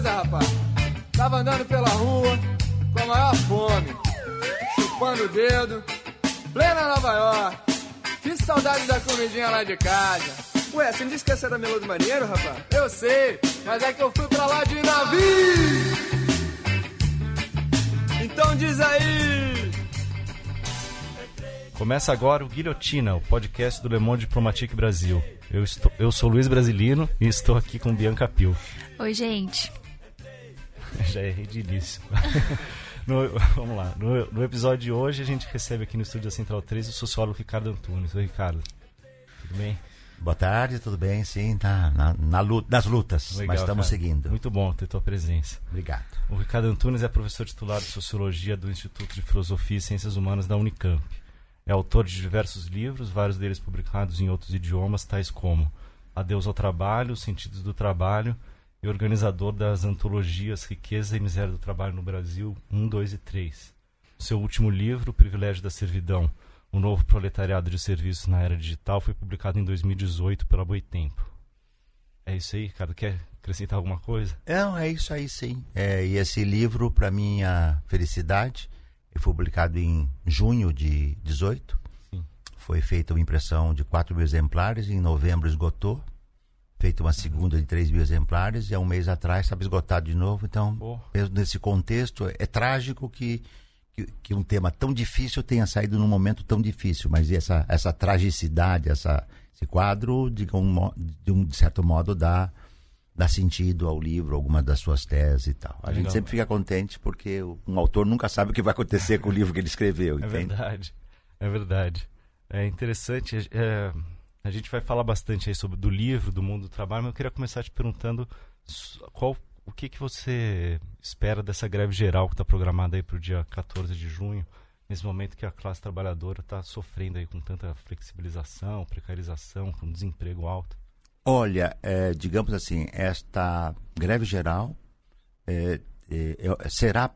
Zé Rapaz? Tava andando pela rua com a maior fome, chupando o dedo, plena Nova York. Que saudade da comidinha lá de casa. Ué, você não disse que essa era Melô do Marinheiro, rapaz? Eu sei, mas é que eu fui pra lá de navio. Então diz aí. Começa agora o Guilhotina, o podcast do Le Monde Diplomatique Brasil. Eu, estou, eu sou Luiz Brasilino e estou aqui com Bianca Pio. Oi, gente. Já errei de início. No, vamos lá. No, no, episódio de hoje, a gente recebe aqui no estúdio da Central 3 o sociólogo Ricardo Antunes. Oi, Ricardo. Tudo bem? Boa tarde, tudo bem? Sim, tá na, na luta, nas lutas, Legal, mas estamos cara. seguindo. Muito bom ter tua presença. Obrigado. O Ricardo Antunes é professor titular de Sociologia do Instituto de Filosofia e Ciências Humanas da Unicamp. É autor de diversos livros, vários deles publicados em outros idiomas, tais como Adeus ao Trabalho, Os Sentidos do Trabalho e organizador das antologias Riqueza e Miséria do Trabalho no Brasil 1, 2 e 3. Seu último livro, O Privilégio da Servidão, o novo proletariado de serviços na era digital, foi publicado em 2018 pela Boitempo. É isso aí, Ricardo? Quer acrescentar alguma coisa? Não, é isso aí sim. É, e esse livro, para minha felicidade, foi publicado em junho de 18. Sim. Foi feita uma impressão de 4 mil exemplares, em novembro esgotou feito uma segunda de 3 mil exemplares e há um mês atrás estava esgotado de novo. Então, oh. mesmo nesse contexto, é trágico que, que, que, um tema tão difícil tenha saído num momento tão difícil. Mas essa, essa tragicidade, essa, esse quadro, de um, de um certo modo, dá, dá sentido ao livro, algumas das suas teses e tal. A Legal. gente sempre fica contente porque um autor nunca sabe o que vai acontecer com o livro que ele escreveu. É verdade, é verdade. É interessante. É a gente vai falar bastante aí sobre do livro, do mundo do trabalho, mas eu queria começar te perguntando qual o que, que você espera dessa greve geral que está programada aí para o dia 14 de junho, nesse momento que a classe trabalhadora está sofrendo aí com tanta flexibilização, precarização, com desemprego alto? Olha, é, digamos assim, esta greve geral é, é, é será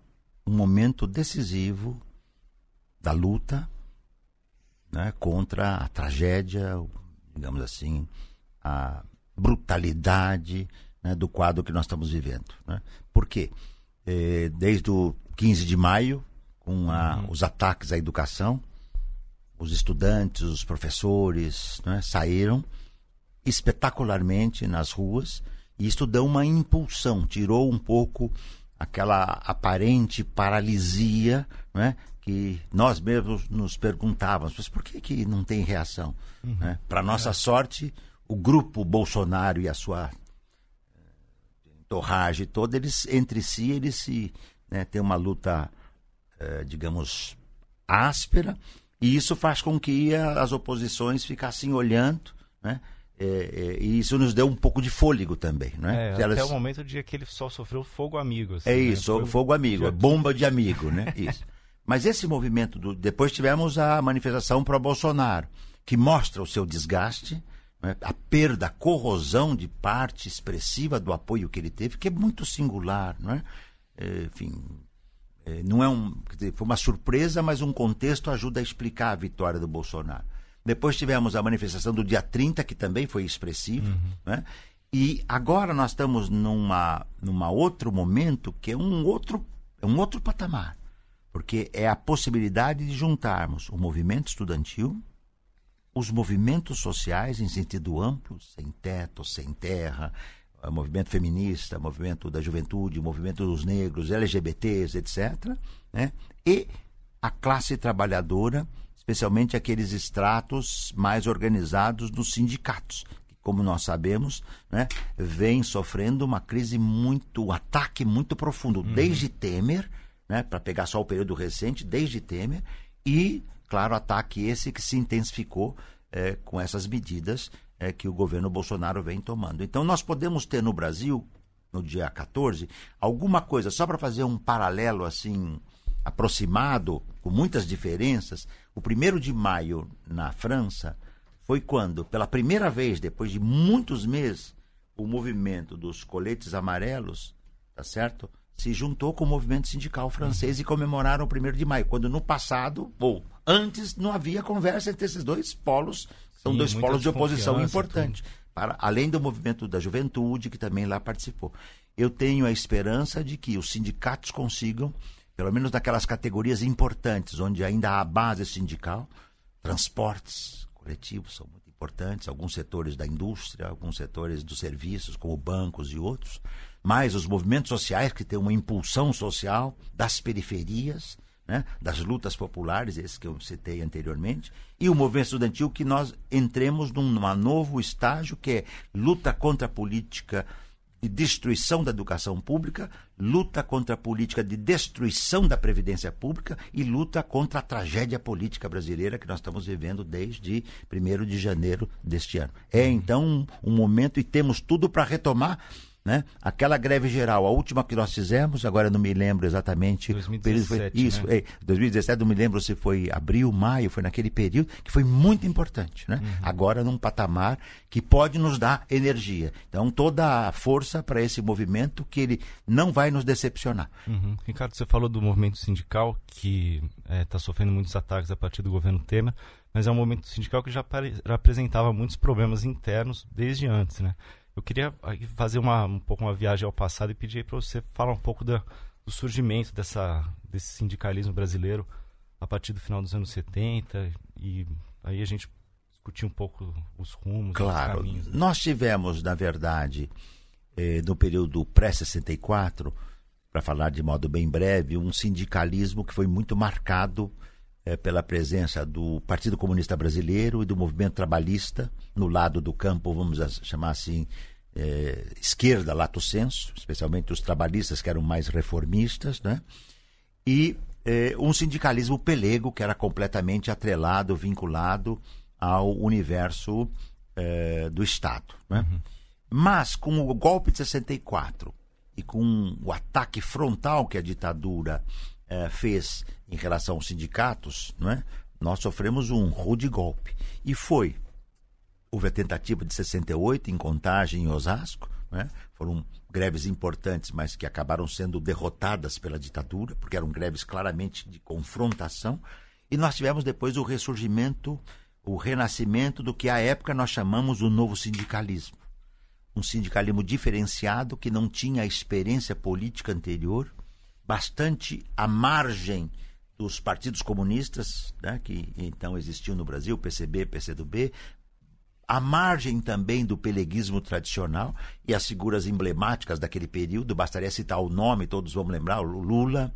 um momento decisivo da luta né, contra a tragédia, digamos assim, a brutalidade né, do quadro que nós estamos vivendo. Né? Por quê? É, desde o 15 de maio, com a, uhum. os ataques à educação, os estudantes, os professores né, saíram espetacularmente nas ruas e isso deu uma impulsão, tirou um pouco aquela aparente paralisia né, que nós mesmos nos perguntávamos, mas por que, que não tem reação? Uhum. Né? Para nossa é. sorte, o grupo Bolsonaro e a sua eh, torragem toda, eles entre si, eles se né, têm uma luta, eh, digamos, áspera, e isso faz com que as oposições ficassem olhando, né? É, é, e isso nos deu um pouco de fôlego também, né? É, Elas... Até o momento dia que ele só sofreu fogo amigo. Assim, é né? isso, né? fogo amigo, bomba de amigo, né? Isso. Mas esse movimento, do... depois tivemos a manifestação pro Bolsonaro, que mostra o seu desgaste, né? a perda, a corrosão de parte expressiva do apoio que ele teve, que é muito singular, não é? é enfim, é, não é um, foi uma surpresa, mas um contexto ajuda a explicar a vitória do Bolsonaro. Depois tivemos a manifestação do dia 30, que também foi expressivo, uhum. né? E agora nós estamos numa, numa outro momento que é um outro, é um outro patamar porque é a possibilidade de juntarmos o movimento estudantil, os movimentos sociais em sentido amplo, sem teto, sem terra, o movimento feminista, movimento da juventude, movimento dos negros, LGBTs, etc., né? e a classe trabalhadora, especialmente aqueles estratos mais organizados nos sindicatos, que, como nós sabemos, né, vem sofrendo uma crise muito, um ataque muito profundo, uhum. desde Temer né, para pegar só o período recente, desde Temer, e, claro, ataque esse que se intensificou é, com essas medidas é, que o governo Bolsonaro vem tomando. Então, nós podemos ter no Brasil, no dia 14, alguma coisa, só para fazer um paralelo assim aproximado, com muitas diferenças. O primeiro de maio na França foi quando, pela primeira vez, depois de muitos meses, o movimento dos coletes amarelos, tá certo? Se juntou com o movimento sindical francês e comemoraram o 1 de maio, quando no passado, ou antes, não havia conversa entre esses dois polos, são Sim, dois polos de oposição importantes, para além do movimento da juventude, que também lá participou. eu tenho a esperança de que os sindicatos consigam, pelo menos naquelas categorias importantes, onde ainda há base sindical, transportes coletivos são muito importantes, alguns setores da indústria, alguns setores dos serviços, como bancos e outros, mais os movimentos sociais que têm uma impulsão social das periferias, né, das lutas populares, esse que eu citei anteriormente, e o movimento estudantil que nós entremos num, novo estágio que é luta contra a política de destruição da educação pública, luta contra a política de destruição da previdência pública e luta contra a tragédia política brasileira que nós estamos vivendo desde 1 de janeiro deste ano. É então um, um momento e temos tudo para retomar né? Aquela greve geral, a última que nós fizemos, agora não me lembro exatamente. 2017, foi, isso, né? é, 2017, não me lembro se foi abril, maio, foi naquele período, que foi muito importante. Né? Uhum. Agora num patamar que pode nos dar energia. Então, toda a força para esse movimento que ele não vai nos decepcionar. Uhum. Ricardo, você falou do movimento sindical que está é, tá sofrendo muitos ataques a partir do governo Temer, mas é um movimento sindical que já, já apresentava muitos problemas internos desde antes, né? Eu queria fazer uma, um pouco uma viagem ao passado e pedir para você falar um pouco da, do surgimento dessa, desse sindicalismo brasileiro a partir do final dos anos 70 e aí a gente discutir um pouco os rumos, claro, os caminhos. Né? Nós tivemos, na verdade, eh, no período pré-64, para falar de modo bem breve, um sindicalismo que foi muito marcado eh, pela presença do Partido Comunista Brasileiro e do movimento trabalhista no lado do campo, vamos chamar assim, eh, esquerda, lato senso, especialmente os trabalhistas que eram mais reformistas, né? e eh, um sindicalismo pelego que era completamente atrelado, vinculado ao universo do Estado. Né? Uhum. Mas com o golpe de 64 e com o ataque frontal que a ditadura eh, fez em relação aos sindicatos, não é? nós sofremos um rude golpe. E foi. Houve a tentativa de 68 em Contagem em Osasco, é? foram greves importantes, mas que acabaram sendo derrotadas pela ditadura, porque eram greves claramente de confrontação. E nós tivemos depois o ressurgimento, o renascimento do que à época nós chamamos o novo sindicalismo. Um sindicalismo diferenciado que não tinha a experiência política anterior, bastante à margem dos partidos comunistas, né, que então existiam no Brasil, PCB, PCdoB, à margem também do peleguismo tradicional e as figuras emblemáticas daquele período, bastaria citar o nome, todos vão lembrar, Lula,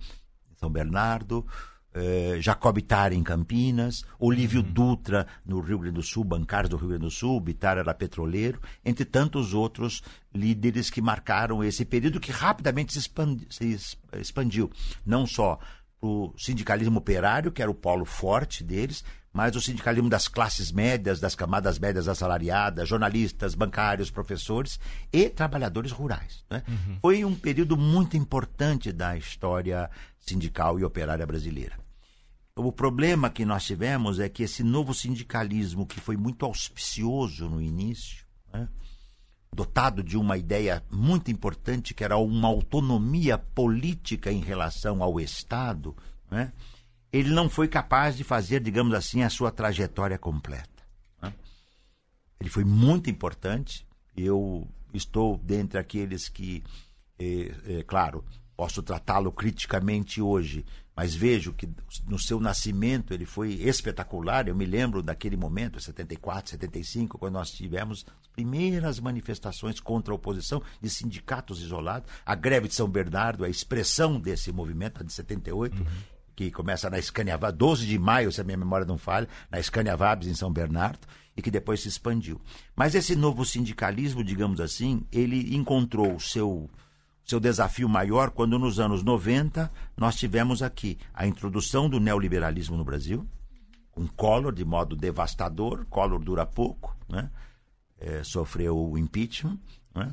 São Bernardo, eh, Jacob Itar em Campinas, Olívio uhum. Dutra no Rio Grande do Sul, bancários do Rio Grande do Sul, Bitar era petroleiro, entre tantos outros líderes que marcaram esse período que rapidamente se, expandi, se expandiu, não só o sindicalismo operário, que era o polo forte deles, mas o sindicalismo das classes médias, das camadas médias assalariadas, jornalistas, bancários, professores e trabalhadores rurais. Né? Uhum. Foi um período muito importante da história sindical e operária brasileira. O problema que nós tivemos é que esse novo sindicalismo, que foi muito auspicioso no início, né, dotado de uma ideia muito importante, que era uma autonomia política em relação ao Estado, né, ele não foi capaz de fazer, digamos assim, a sua trajetória completa. Né. Ele foi muito importante. Eu estou dentre aqueles que, é, é, claro, posso tratá-lo criticamente hoje, mas vejo que no seu nascimento ele foi espetacular. Eu me lembro daquele momento, 74, 75, quando nós tivemos as primeiras manifestações contra a oposição de sindicatos isolados. A greve de São Bernardo, a expressão desse movimento, a de 78, uhum. que começa na Scania 12 de maio, se a minha memória não falha, na Scania Vabs, em São Bernardo, e que depois se expandiu. Mas esse novo sindicalismo, digamos assim, ele encontrou o seu seu desafio maior quando nos anos 90 nós tivemos aqui a introdução do neoliberalismo no Brasil, com Collor de modo devastador, Collor dura pouco, né? É, sofreu o impeachment. Né?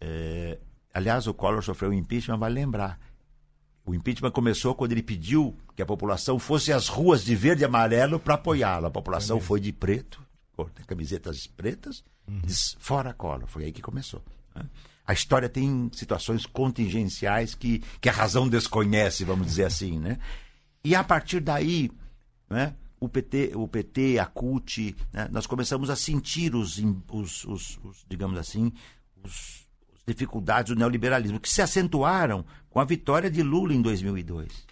É, aliás, o Collor sofreu o impeachment, vale lembrar. O impeachment começou quando ele pediu que a população fosse às ruas de verde e amarelo para apoiá-lo. A população é foi de preto, camisetas pretas, uhum. fora Collor. Foi aí que começou. Né? A história tem situações contingenciais que, que a razão desconhece, vamos dizer assim, né? E a partir daí, né, o PT, o PT, a CUT, né, nós começamos a sentir os, os, os, os digamos assim, os, dificuldades do neoliberalismo, que se acentuaram com a vitória de Lula em 2002.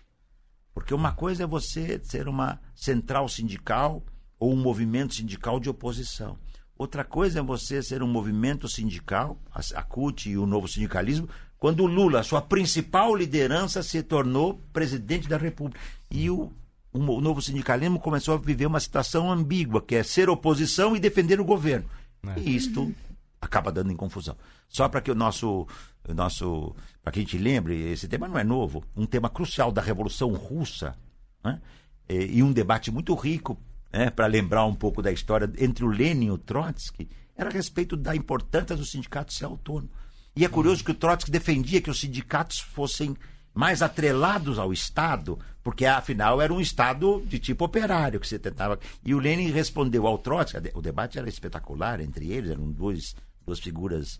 Porque uma coisa é você ser uma central sindical ou um movimento sindical de oposição. Outra coisa é você ser um movimento sindical, a CUT e o novo sindicalismo, quando o Lula, sua principal liderança, se tornou presidente da República. E o, o novo sindicalismo começou a viver uma situação ambígua, que é ser oposição e defender o governo. É. E isto acaba dando em confusão. Só para que o nosso, o nosso para que a gente lembre, esse tema não é novo, um tema crucial da Revolução Russa, né? e, e um debate muito rico né, para lembrar um pouco da história entre o Lenin e o Trotsky, era a respeito da importância do sindicato ser autônomo. E é curioso que o Trotsky defendia que os sindicatos fossem mais atrelados ao Estado, porque afinal era um Estado de tipo operário que você tentava. E o Lenin respondeu ao Trotsky, o debate era espetacular entre eles, eram dois, duas figuras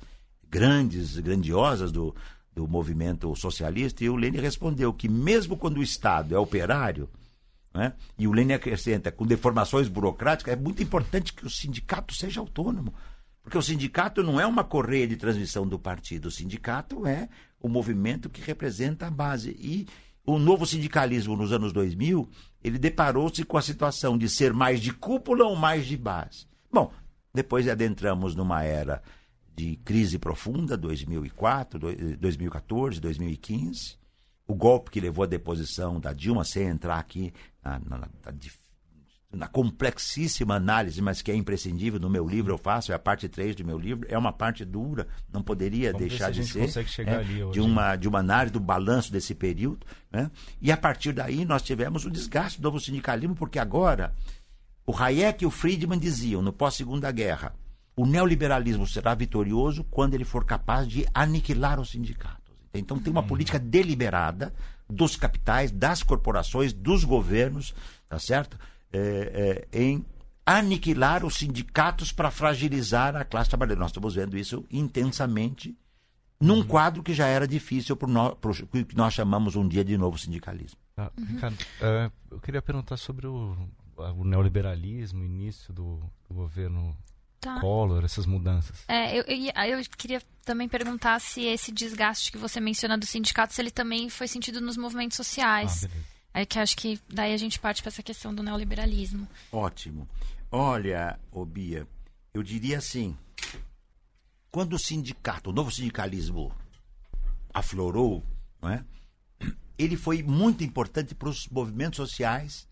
grandes, grandiosas do, do movimento socialista, e o Lenin respondeu que mesmo quando o Estado é operário, né, e o Lenin acrescenta, com deformações burocráticas, é muito importante que o sindicato seja autônomo. Porque o sindicato não é uma correia de transmissão do partido, o sindicato é o movimento que representa a base. E o novo sindicalismo nos anos 2000, ele deparou-se com a situação de ser mais de cúpula ou mais de base. Bom, depois adentramos numa era de crise profunda, 2004, 2014, 2015. O golpe que levou à deposição da Dilma, sem entrar aqui na, na, na, na, complexíssima análise, mas que é imprescindível, no meu livro eu faço, é a parte 3 do meu livro, é uma parte dura, não poderia Vamos deixar de ser. É, de, uma, de uma análise do balanço desse período. Né? E a partir daí nós tivemos o desgaste do novo sindicalismo, porque agora o Hayek e o Friedman diziam, no pós-segunda guerra, o neoliberalismo será vitorioso quando ele for capaz de aniquilar os sindicatos. Então tem uma política deliberada dos capitais, das corporações, dos governos, tá certo? É, é, em aniquilar os sindicatos para fragilizar a classe trabalhadora. Nós estamos vendo isso intensamente num uhum. quadro que já era difícil para o que nós chamamos um dia de novo sindicalismo. Ah, Ricardo, uh, eu queria perguntar sobre o, o neoliberalismo, início do, do governo Tá. Collor, essas mudanças. É, eu, eu, eu, queria também perguntar se esse desgaste que você menciona do sindicato, se ele também foi sentido nos movimentos sociais. Ah, é que acho que daí a gente parte para essa questão do neoliberalismo. Ótimo. Olha, Obia, eu diria assim, quando o sindicato, o novo sindicalismo aflorou, não é? ele foi muito importante para os movimentos sociais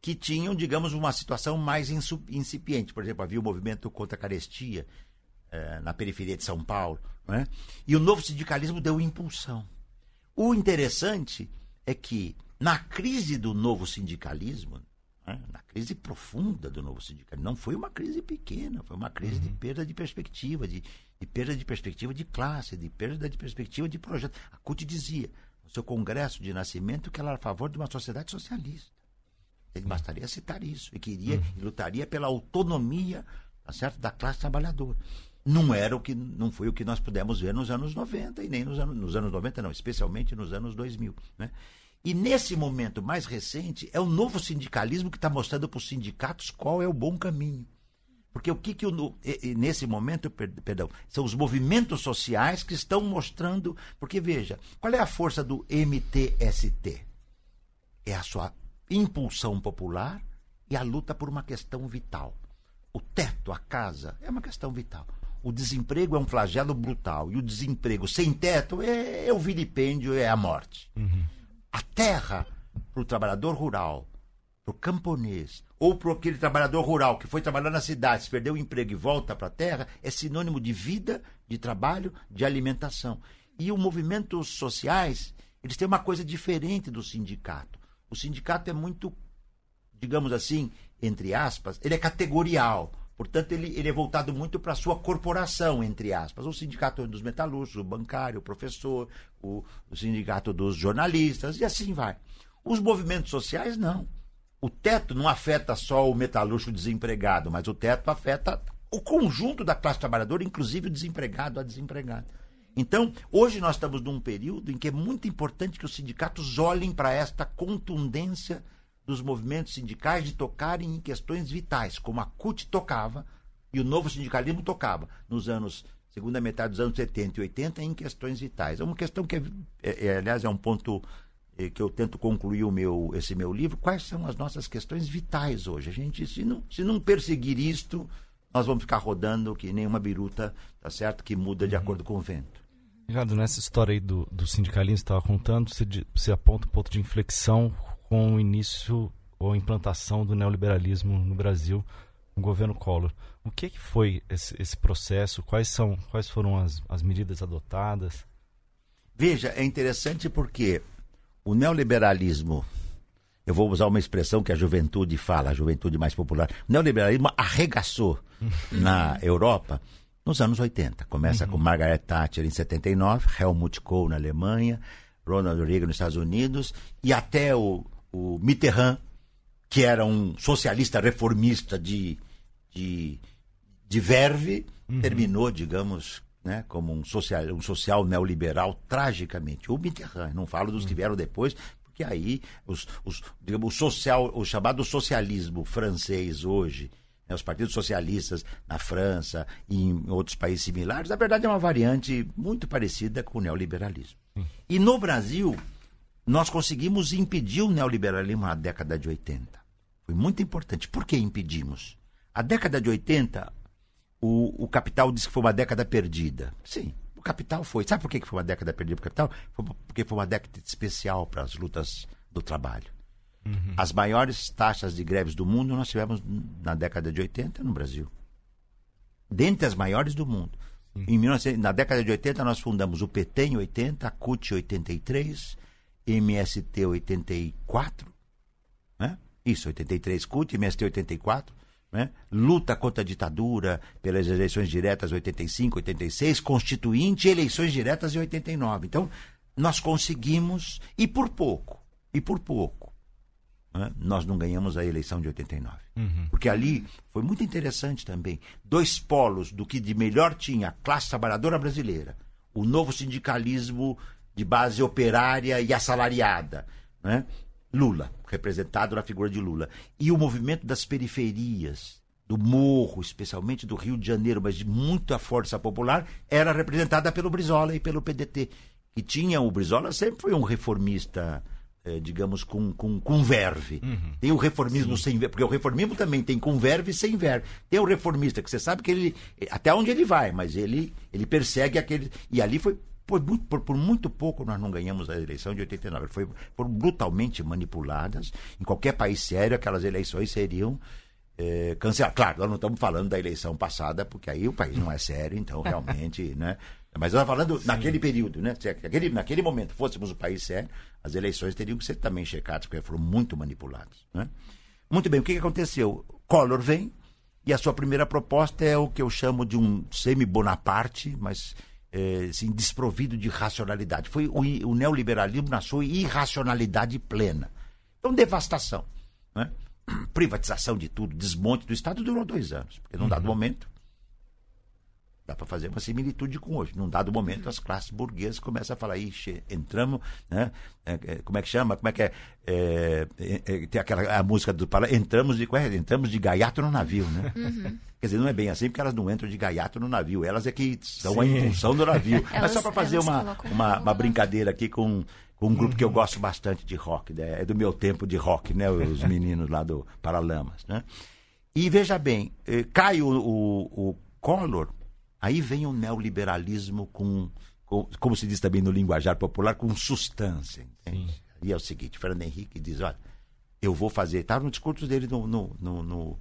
que tinham, digamos, uma situação mais incipiente. Por exemplo, havia o movimento contra a carestia eh, na periferia de São Paulo. Né? E o novo sindicalismo deu impulsão. O interessante é que, na crise do novo sindicalismo, né? na crise profunda do novo sindicalismo, não foi uma crise pequena, foi uma crise uhum. de perda de perspectiva, de, de perda de perspectiva de classe, de perda de perspectiva de projeto. A CUT dizia, no seu congresso de nascimento, que ela era a favor de uma sociedade socialista. Ele bastaria citar isso. E queria uhum. e lutaria pela autonomia tá certo? da classe trabalhadora. Não era o que não foi o que nós pudemos ver nos anos 90 e nem nos anos, nos anos 90 não, especialmente nos anos 2000, né? E nesse momento mais recente é o novo sindicalismo que está mostrando para os sindicatos qual é o bom caminho. Porque o que, que o, nesse momento, perdão, são os movimentos sociais que estão mostrando. Porque veja, qual é a força do MTST? É a sua impulsão popular e a luta por uma questão vital. O teto, a casa, é uma questão vital. O desemprego é um flagelo brutal. E o desemprego sem teto é, é o vilipêndio, é a morte. Uhum. A terra, para o trabalhador rural, para o camponês, ou para aquele trabalhador rural que foi trabalhar na cidade, se perdeu o emprego e volta para a terra, é sinônimo de vida, de trabalho, de alimentação. E os movimentos sociais, eles têm uma coisa diferente do sindicato. O sindicato é muito, digamos assim, entre aspas, ele é categorial. Portanto, ele, ele é voltado muito para a sua corporação, entre aspas. O sindicato dos metalúrgicos, o bancário, o professor, o, o sindicato dos jornalistas, e assim vai. Os movimentos sociais, não. O teto não afeta só o metalúrgico desempregado, mas o teto afeta o conjunto da classe trabalhadora, inclusive o desempregado, a desempregada. Então, hoje nós estamos num período em que é muito importante que os sindicatos olhem para esta contundência dos movimentos sindicais de tocarem em questões vitais, como a CUT tocava e o novo sindicalismo tocava nos anos segunda metade dos anos 70 e 80 em questões vitais. É uma questão que, é, é, é, aliás, é um ponto é, que eu tento concluir o meu, esse meu livro. Quais são as nossas questões vitais hoje? A gente, se não, se não perseguir isto, nós vamos ficar rodando que nem uma biruta, tá certo? Que muda de uhum. acordo com o vento. Ricardo, nessa história aí do, do sindicalismo que estava contando, você, você aponta um ponto de inflexão com o início ou implantação do neoliberalismo no Brasil no governo Collor. O que, que foi esse, esse, processo? Quais, são, quais foram as, as medidas adotadas? Veja, é interessante porque o neoliberalismo, eu vou usar uma expressão que a juventude fala, a juventude mais popular, o neoliberalismo arregaçou na Europa nos anos 80. Começa uhum. com Margaret Thatcher em 79, Helmut Kohl na Alemanha, Ronald Reagan nos Estados Unidos e até o, o Mitterrand, que era um socialista reformista de, de, de verve, uhum. terminou, digamos, né, como um social, um social neoliberal tragicamente. O Mitterrand, não falo dos que uhum. vieram depois, porque aí os, os, digamos, o, social, o chamado socialismo francês hoje né, os partidos socialistas na França e em outros países similares, na verdade é uma variante muito parecida com o neoliberalismo. E no Brasil, nós conseguimos impedir o neoliberalismo na década de 80. Foi muito importante. Por que impedimos? A década de 80, o, o capital disse que foi uma década perdida. Sim, o capital foi. Sabe por que foi uma década perdida para o capital? Foi porque foi uma década especial para as lutas do trabalho. Uhum. As maiores taxas de greves do mundo nós tivemos na década de 80 no Brasil. Dentre as maiores do mundo. Em 19, na década de 80 nós fundamos o PT em 80, a CUT em 83, MST 84, né? Isso, 83 CUT, MST 84, né? Luta contra a ditadura pelas eleições diretas 85, 86, constituinte e eleições diretas em 89. Então, nós conseguimos, e por pouco, e por pouco, né, nós não ganhamos a eleição de 89. Uhum. Porque ali foi muito interessante também. Dois polos do que de melhor tinha a classe trabalhadora brasileira. O novo sindicalismo de base operária e assalariada. Né? Lula, representado na figura de Lula. E o movimento das periferias, do morro, especialmente do Rio de Janeiro, mas de muita força popular, era representada pelo Brizola e pelo PDT. Que tinha, o Brizola sempre foi um reformista digamos, com, com, com verve. Uhum. Tem o reformismo Sim. sem verve, porque o reformismo também tem com verve e sem verve. Tem o reformista, que você sabe que ele, até onde ele vai, mas ele, ele persegue aquele. E ali foi por muito, por, por, muito pouco nós não ganhamos a eleição de 89. Foi, foram brutalmente manipuladas. Em qualquer país sério, aquelas eleições seriam é, canceladas. Claro, nós não estamos falando da eleição passada, porque aí o país não é sério, então realmente, né? Mas eu estava falando Sim. naquele período, né? Se aquele, naquele momento fôssemos um país sério, as eleições teriam que ser também checadas, porque foram muito manipuladas. Né? Muito bem, o que, que aconteceu? Collor vem e a sua primeira proposta é o que eu chamo de um semi-Bonaparte, mas é, assim, desprovido de racionalidade. Foi o, o neoliberalismo na sua irracionalidade plena. Então, devastação. Né? Privatização de tudo, desmonte do Estado durou dois anos. Porque num uhum. dado momento Dá para fazer uma similitude com hoje. Num dado momento, as classes burguesas começam a falar, ixi, entramos, né? É, é, como é que chama? Como é que é? é, é, é tem aquela a música do Pala, entramos de é? entramos de gaiato no navio, né? Uhum. Quer dizer, não é bem assim, porque elas não entram de gaiato no navio, elas é que são Sim. a impulsão do navio. elas, Mas só para fazer uma, uma, uma brincadeira aqui com com um grupo que eu gosto bastante de rock, né? é do meu tempo de rock, né? Os meninos lá do Paralamas, né? E veja bem, eh, cai o, o, o Collor Aí vem o neoliberalismo com, com, como se diz também no linguajar popular, com substância. Entende? E é o seguinte, Fernando Henrique diz, olha, eu vou fazer, estava no discurso dele no, no, no, no,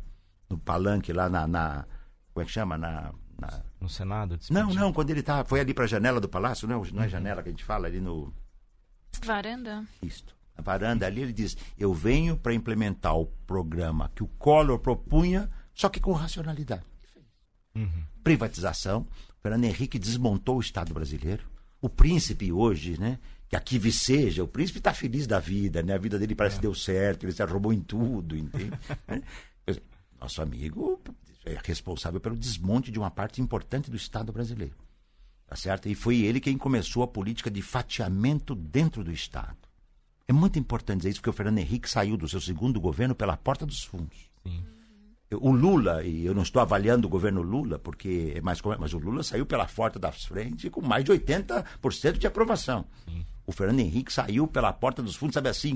no palanque lá na, na, como é que chama? Na, na... No Senado? Não, não, quando ele tá, foi ali para a janela do palácio, não, não é uhum. janela que a gente fala, ali no... Varanda? Isto. A varanda ali, ele diz, eu venho para implementar o programa que o Collor propunha, só que com racionalidade. Uhum. Privatização. Fernando Henrique desmontou o Estado brasileiro. O príncipe hoje, né? Que aqui viceja, o príncipe está feliz da vida, né? A vida dele parece é. que deu certo, ele se arrumou em tudo, entende? Nosso amigo é responsável pelo desmonte de uma parte importante do Estado brasileiro. Tá certo? E foi ele quem começou a política de fatiamento dentro do Estado. É muito importante dizer isso, porque o Fernando Henrique saiu do seu segundo governo pela porta dos fundos. Sim. O Lula, e eu não estou avaliando o governo Lula, porque é mais mas o Lula saiu pela porta da frente com mais de 80% de aprovação. Sim. O Fernando Henrique saiu pela porta dos fundos, sabe assim,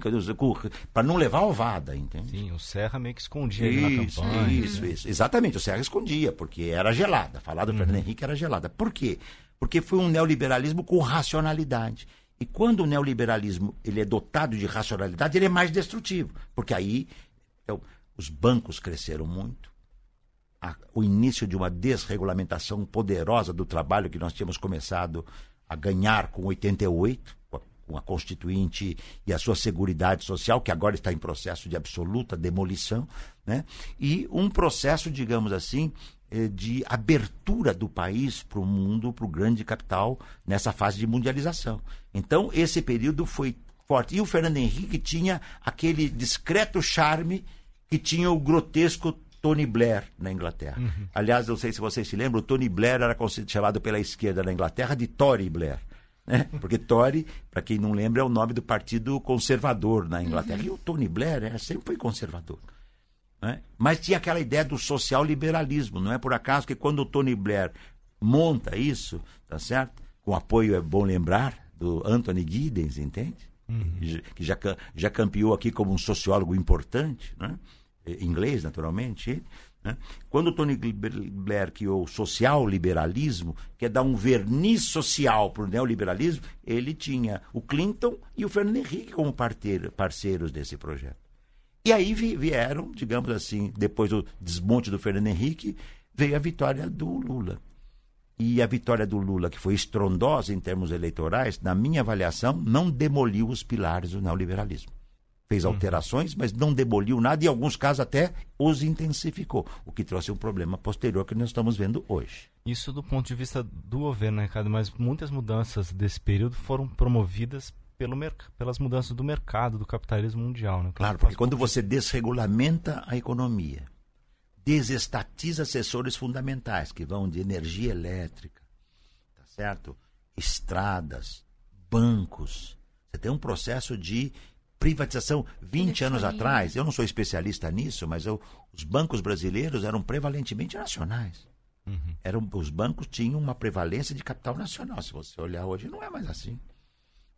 para não levar ovada, entende? Sim, o Serra meio que escondia isso, na campanha. Isso, isso. Exatamente, o Serra escondia, porque era gelada. Falar do uhum. Fernando Henrique era gelada. Por quê? Porque foi um neoliberalismo com racionalidade. E quando o neoliberalismo ele é dotado de racionalidade, ele é mais destrutivo. Porque aí então, os bancos cresceram muito. A, o início de uma desregulamentação poderosa do trabalho que nós tínhamos começado a ganhar com 88, com a Constituinte e a sua Seguridade Social, que agora está em processo de absoluta demolição, né? e um processo, digamos assim, eh, de abertura do país para o mundo, para o grande capital, nessa fase de mundialização. Então, esse período foi forte. E o Fernando Henrique tinha aquele discreto charme que tinha o grotesco Tony Blair na Inglaterra. Uhum. Aliás, não sei se vocês se lembram, o Tony Blair era chamado pela esquerda na Inglaterra de Tory Blair. Né? Porque Tory, para quem não lembra, é o nome do partido conservador na Inglaterra. Uhum. E o Tony Blair é, sempre foi conservador. Né? Mas tinha aquela ideia do social liberalismo. Não é por acaso que quando o Tony Blair monta isso, tá certo? Com apoio, é bom lembrar, do Anthony Giddens, entende? Uhum. Que já, já campeou aqui como um sociólogo importante, né? inglês, naturalmente. Né? Quando Tony Blair criou o social-liberalismo, que é dar um verniz social para o neoliberalismo, ele tinha o Clinton e o Fernando Henrique como parteiro, parceiros desse projeto. E aí vieram, digamos assim, depois do desmonte do Fernando Henrique, veio a vitória do Lula. E a vitória do Lula, que foi estrondosa em termos eleitorais, na minha avaliação, não demoliu os pilares do neoliberalismo fez uhum. alterações, mas não demoliu nada e, em alguns casos, até os intensificou, o que trouxe um problema posterior que nós estamos vendo hoje. Isso do ponto de vista do governo, Ricardo? Mas muitas mudanças desse período foram promovidas pelo pelas mudanças do mercado, do capitalismo mundial. Né? Claro, porque quando você desregulamenta a economia, desestatiza setores fundamentais, que vão de energia elétrica, tá certo? estradas, bancos. Você tem um processo de privatização 20 anos atrás, eu não sou especialista nisso, mas eu, os bancos brasileiros eram prevalentemente nacionais. Uhum. Eram, os bancos tinham uma prevalência de capital nacional. Se você olhar hoje, não é mais assim.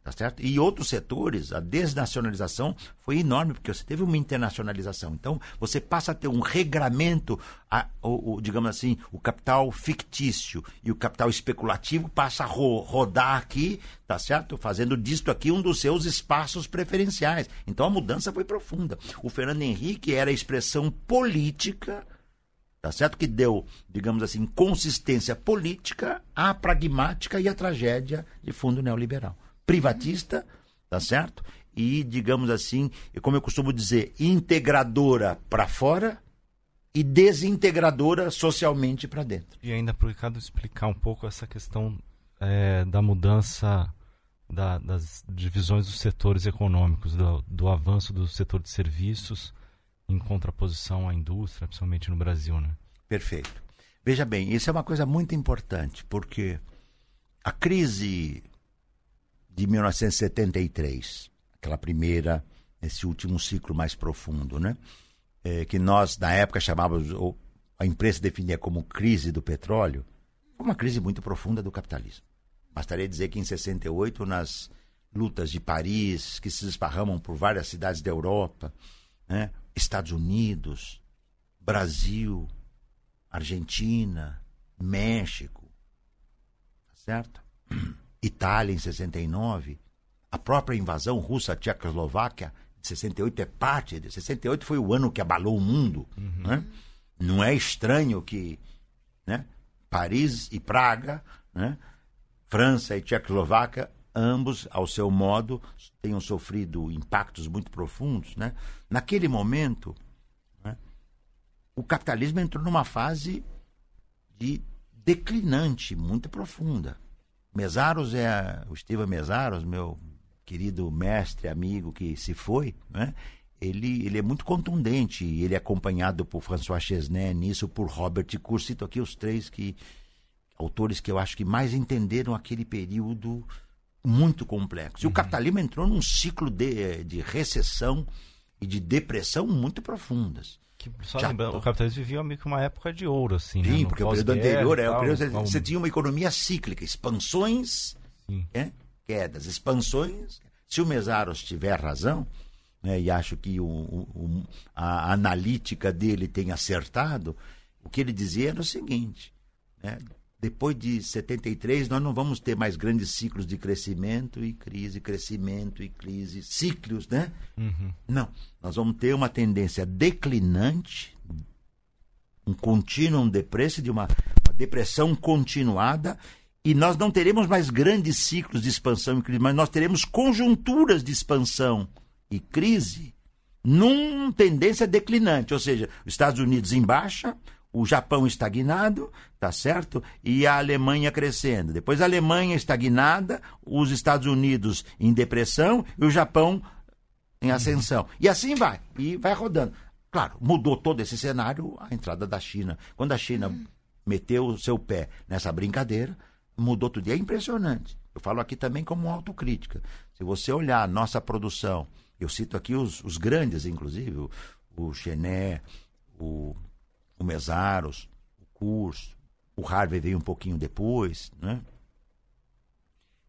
Tá certo? E outros setores, a desnacionalização foi enorme, porque você teve uma internacionalização. Então, você passa a ter um regramento, a, o, o, digamos assim, o capital fictício e o capital especulativo passa a ro, rodar aqui, tá certo? Fazendo disto aqui um dos seus espaços preferenciais. Então, a mudança foi profunda. O Fernando Henrique era a expressão política tá certo? Que deu, digamos assim, consistência política à pragmática e à tragédia de fundo neoliberal privatista, tá certo? E, digamos assim, como eu costumo dizer, integradora para fora e desintegradora socialmente para dentro. E ainda para o Ricardo explicar um pouco essa questão é, da mudança da, das divisões dos setores econômicos, do, do, avanço do setor de serviços em contraposição à indústria, principalmente no Brasil, né? Perfeito. Veja bem, isso é uma coisa muito importante, porque a crise de 1973, aquela primeira, esse último ciclo mais profundo, né? É, que nós, na época, chamávamos, ou a imprensa definia como crise do petróleo, uma crise muito profunda do capitalismo. Bastaria dizer que em 68, nas lutas de Paris, que se esparramam por várias cidades da Europa, né? Estados Unidos, Brasil, Argentina, México, tá certo? Itália em 69, a própria invasão russa à Tchecoslováquia de 68 é parte de 68 foi o ano que abalou o mundo, uhum. né? Não é estranho que, né, Paris e Praga, né, França e Tchecoslováquia, ambos ao seu modo tenham sofrido impactos muito profundos, né? Naquele momento, né, o capitalismo entrou numa fase de declinante muito profunda. Mesaros é o Estevam Mesaros, meu querido mestre, amigo que se foi, né? Ele, ele é muito contundente, ele é acompanhado por François Chesnay nisso, por Robert Cour, cito aqui os três que autores que eu acho que mais entenderam aquele período muito complexo. E uhum. o capitalismo entrou num ciclo de, de recessão e de depressão muito profundas. Que, só Já lembrando, o capitalismo vivia meio que uma época de ouro, assim. Sim, né? porque o período anterior é o período, você tinha uma economia cíclica, expansões, é, quedas, expansões. Se o Mesaros tiver razão, né, e acho que o, o, a analítica dele tem acertado, o que ele dizia era o seguinte: né, depois de 73, nós não vamos ter mais grandes ciclos de crescimento e crise, crescimento e crise, ciclos, né? Uhum. Não. Nós vamos ter uma tendência declinante, um contínuo depresso, de uma, uma depressão continuada, e nós não teremos mais grandes ciclos de expansão e crise, mas nós teremos conjunturas de expansão e crise numa tendência declinante, ou seja, os Estados Unidos em baixa, o Japão estagnado, tá certo? E a Alemanha crescendo. Depois a Alemanha estagnada, os Estados Unidos em depressão e o Japão em ascensão. E assim vai, e vai rodando. Claro, mudou todo esse cenário a entrada da China. Quando a China meteu o seu pé nessa brincadeira, mudou tudo. E é impressionante. Eu falo aqui também como autocrítica. Se você olhar a nossa produção, eu cito aqui os, os grandes, inclusive, o, o Chené, o o Mesaros, o curso, o Harvey veio um pouquinho depois, né?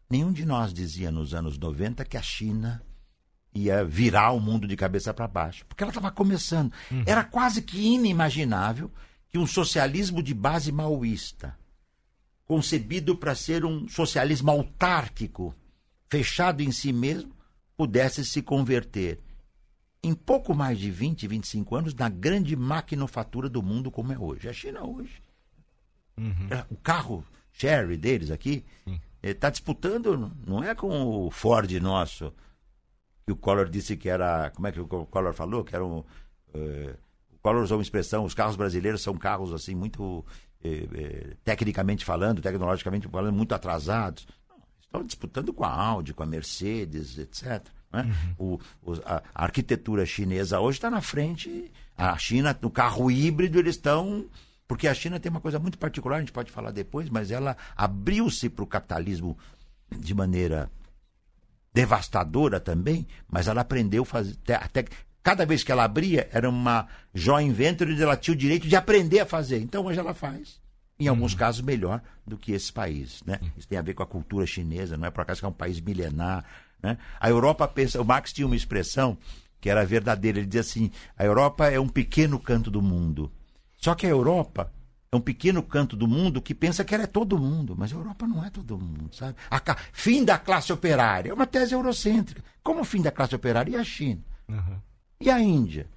Nenhum de nós dizia nos anos 90 que a China ia virar o mundo de cabeça para baixo, porque ela estava começando. Uhum. Era quase que inimaginável que um socialismo de base maoísta, concebido para ser um socialismo autárquico, fechado em si mesmo, pudesse se converter em pouco mais de 20, 25 anos na grande maquinofatura do mundo como é hoje. A China hoje. Uhum. É, o carro Cherry deles aqui está disputando, não é com o Ford nosso, que o Collor disse que era. Como é que o Collor falou? Que era um. Uh, o Collor usou uma expressão: os carros brasileiros são carros assim muito. Eh, eh, tecnicamente falando, tecnologicamente falando, muito atrasados. Não, estão disputando com a Audi, com a Mercedes, etc. Né? Uhum. O, o, a, a, arquitetura chinesa hoje está na frente. A China, no carro híbrido, eles estão. Porque a China tem uma coisa muito particular, a gente pode falar depois, mas ela abriu-se para o capitalismo de maneira devastadora também, mas ela aprendeu a fazer. Até, cada vez que ela abria, era uma joint venture e ela tinha o direito de aprender a fazer. Então hoje ela faz. Em alguns uhum. casos, melhor do que esses países. Né? Isso tem a ver com a cultura chinesa, não é por acaso que é um país milenar, né? A Europa pensa, o Marx tinha uma expressão que era verdadeira, ele dizia assim: a Europa é um pequeno canto do mundo. Só que a Europa é um pequeno canto do mundo que pensa que ela é todo mundo, mas a Europa não é todo mundo, sabe? A fim da classe operária é uma tese eurocêntrica. Como o fim da classe operária? E a China? Uhum. E a Índia?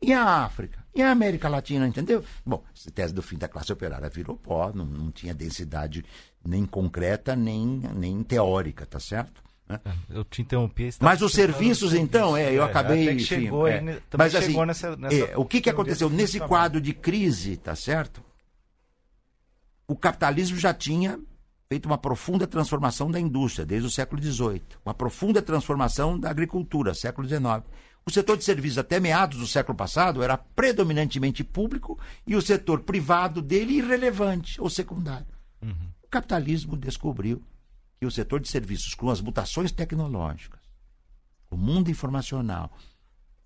E a África? E a América Latina, entendeu? Bom, essa tese do fim da classe operária virou pó, não, não tinha densidade nem concreta, nem, nem teórica, tá certo? Né? Eu te interrompi. Mas os serviços, então, é, eu é, acabei. Enfim, chegou, é. aí, mas assim, nessa, nessa... É, o que, que aconteceu? Nesse quadro de crise, tá certo? O capitalismo já tinha feito uma profunda transformação da indústria, desde o século XVIII. Uma profunda transformação da agricultura, século XIX. O setor de serviços até meados do século passado era predominantemente público e o setor privado dele irrelevante ou secundário. Uhum. O capitalismo descobriu que o setor de serviços, com as mutações tecnológicas, o mundo informacional,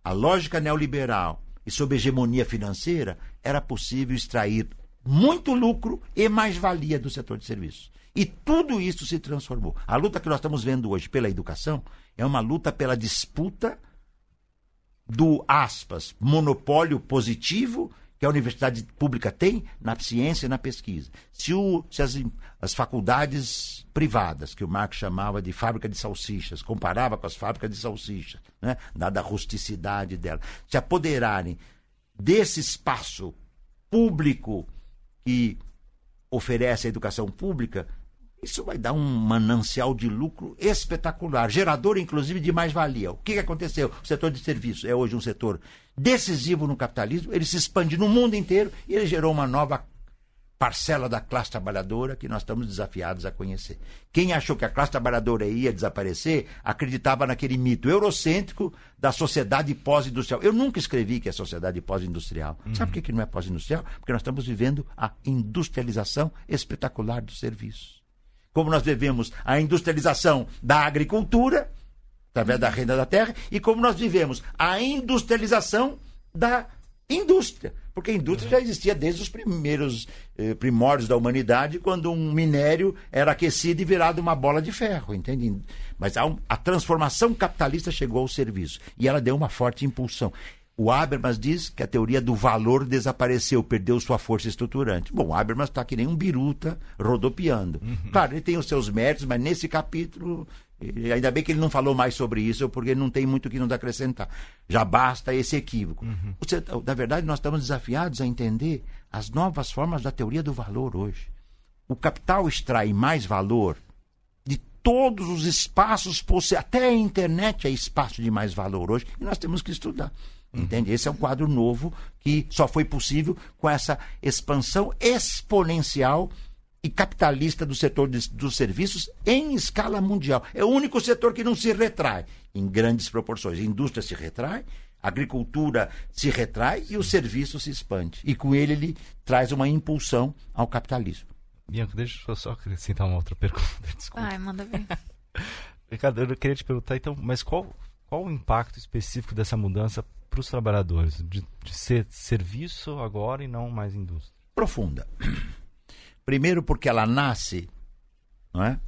a lógica neoliberal e sob hegemonia financeira, era possível extrair muito lucro e mais-valia do setor de serviços. E tudo isso se transformou. A luta que nós estamos vendo hoje pela educação é uma luta pela disputa do, aspas, monopólio positivo que a universidade pública tem na ciência e na pesquisa. Se, o, se as, as faculdades privadas, que o Marx chamava de fábrica de salsichas, comparava com as fábricas de salsichas, né, dada a rusticidade dela, se apoderarem desse espaço público que oferece a educação pública, isso vai dar um manancial de lucro espetacular, gerador inclusive de mais-valia. O que, aconteceu? O setor de serviços é hoje um setor decisivo no capitalismo, ele se expande no mundo inteiro e ele gerou uma nova parcela da classe trabalhadora que nós estamos desafiados a conhecer. Quem achou que a classe trabalhadora ia desaparecer, acreditava naquele mito eurocêntrico da sociedade pós-industrial. Eu nunca escrevi que é sociedade pós-industrial. Uhum. Sabe por que não é pós-industrial? Porque nós estamos vivendo a industrialização espetacular dos serviços como nós devemos a industrialização da agricultura, através da renda da terra, e como nós vivemos a industrialização da indústria. Porque a indústria já existia desde os primeiros eh, primórdios da humanidade, quando um minério era aquecido e virado uma bola de ferro, entende? Mas a, a transformação capitalista chegou ao serviço e ela deu uma forte impulsão. O Habermas diz que a teoria do valor desapareceu, perdeu sua força estruturante. Bom, o Habermas está que nem um biruta rodopiando. Uhum. Claro, ele tem os seus méritos, mas nesse capítulo, ainda bem que ele não falou mais sobre isso, porque não tem muito que nos acrescentar. Já basta esse equívoco. Uhum. Na verdade, nós estamos desafiados a entender as novas formas da teoria do valor hoje. O capital extrai mais valor de todos os espaços possíveis. Até a internet é espaço de mais valor hoje, e nós temos que estudar. Entende? Esse é um quadro novo que só foi possível com essa expansão exponencial e capitalista do setor de, dos serviços em escala mundial. É o único setor que não se retrai em grandes proporções. A indústria se retrai, a agricultura se retrai e o serviço se expande. E com ele ele traz uma impulsão ao capitalismo. Bianca, deixa eu só acrescentar uma outra pergunta. Desculpa. Ai, manda ver. Ricardo, eu queria te perguntar então, mas qual, qual o impacto específico dessa mudança para os trabalhadores, de, de ser serviço agora e não mais indústria? Profunda. Primeiro porque ela nasce, não é?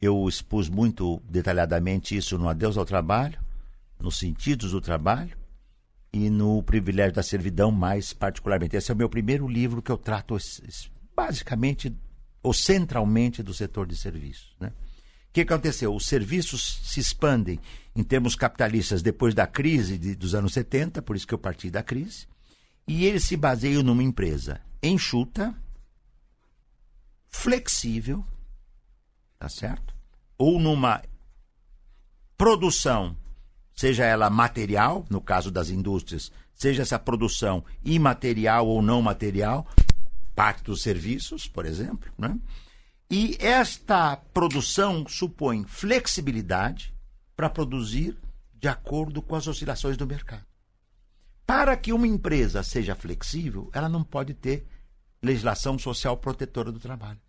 Eu expus muito detalhadamente isso no Adeus ao Trabalho, nos sentidos do trabalho e no privilégio da servidão mais particularmente. Esse é o meu primeiro livro que eu trato basicamente ou centralmente do setor de serviços, né? O que aconteceu? Os serviços se expandem em termos capitalistas depois da crise de, dos anos 70, por isso que eu parti da crise, e eles se baseiam numa empresa enxuta, flexível, tá certo? Ou numa produção, seja ela material, no caso das indústrias, seja essa produção imaterial ou não material, parte dos serviços, por exemplo, né? E esta produção supõe flexibilidade para produzir de acordo com as oscilações do mercado. Para que uma empresa seja flexível, ela não pode ter legislação social protetora do trabalho.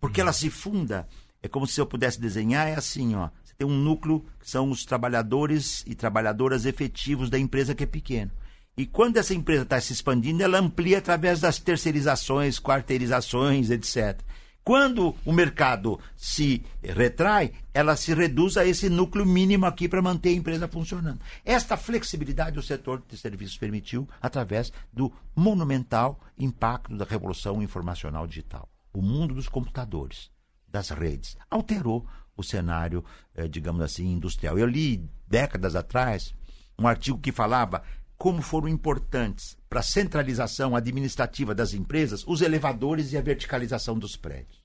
Porque ela se funda, é como se eu pudesse desenhar, é assim, ó. Você tem um núcleo que são os trabalhadores e trabalhadoras efetivos da empresa que é pequeno. E quando essa empresa está se expandindo, ela amplia através das terceirizações, quarteirizações, etc. Quando o mercado se retrai, ela se reduz a esse núcleo mínimo aqui para manter a empresa funcionando. Esta flexibilidade o setor de serviços permitiu através do monumental impacto da revolução informacional digital. O mundo dos computadores, das redes, alterou o cenário, eh, digamos assim, industrial. Eu li décadas atrás um artigo que falava como foram importantes para a centralização administrativa das empresas os elevadores e a verticalização dos prédios.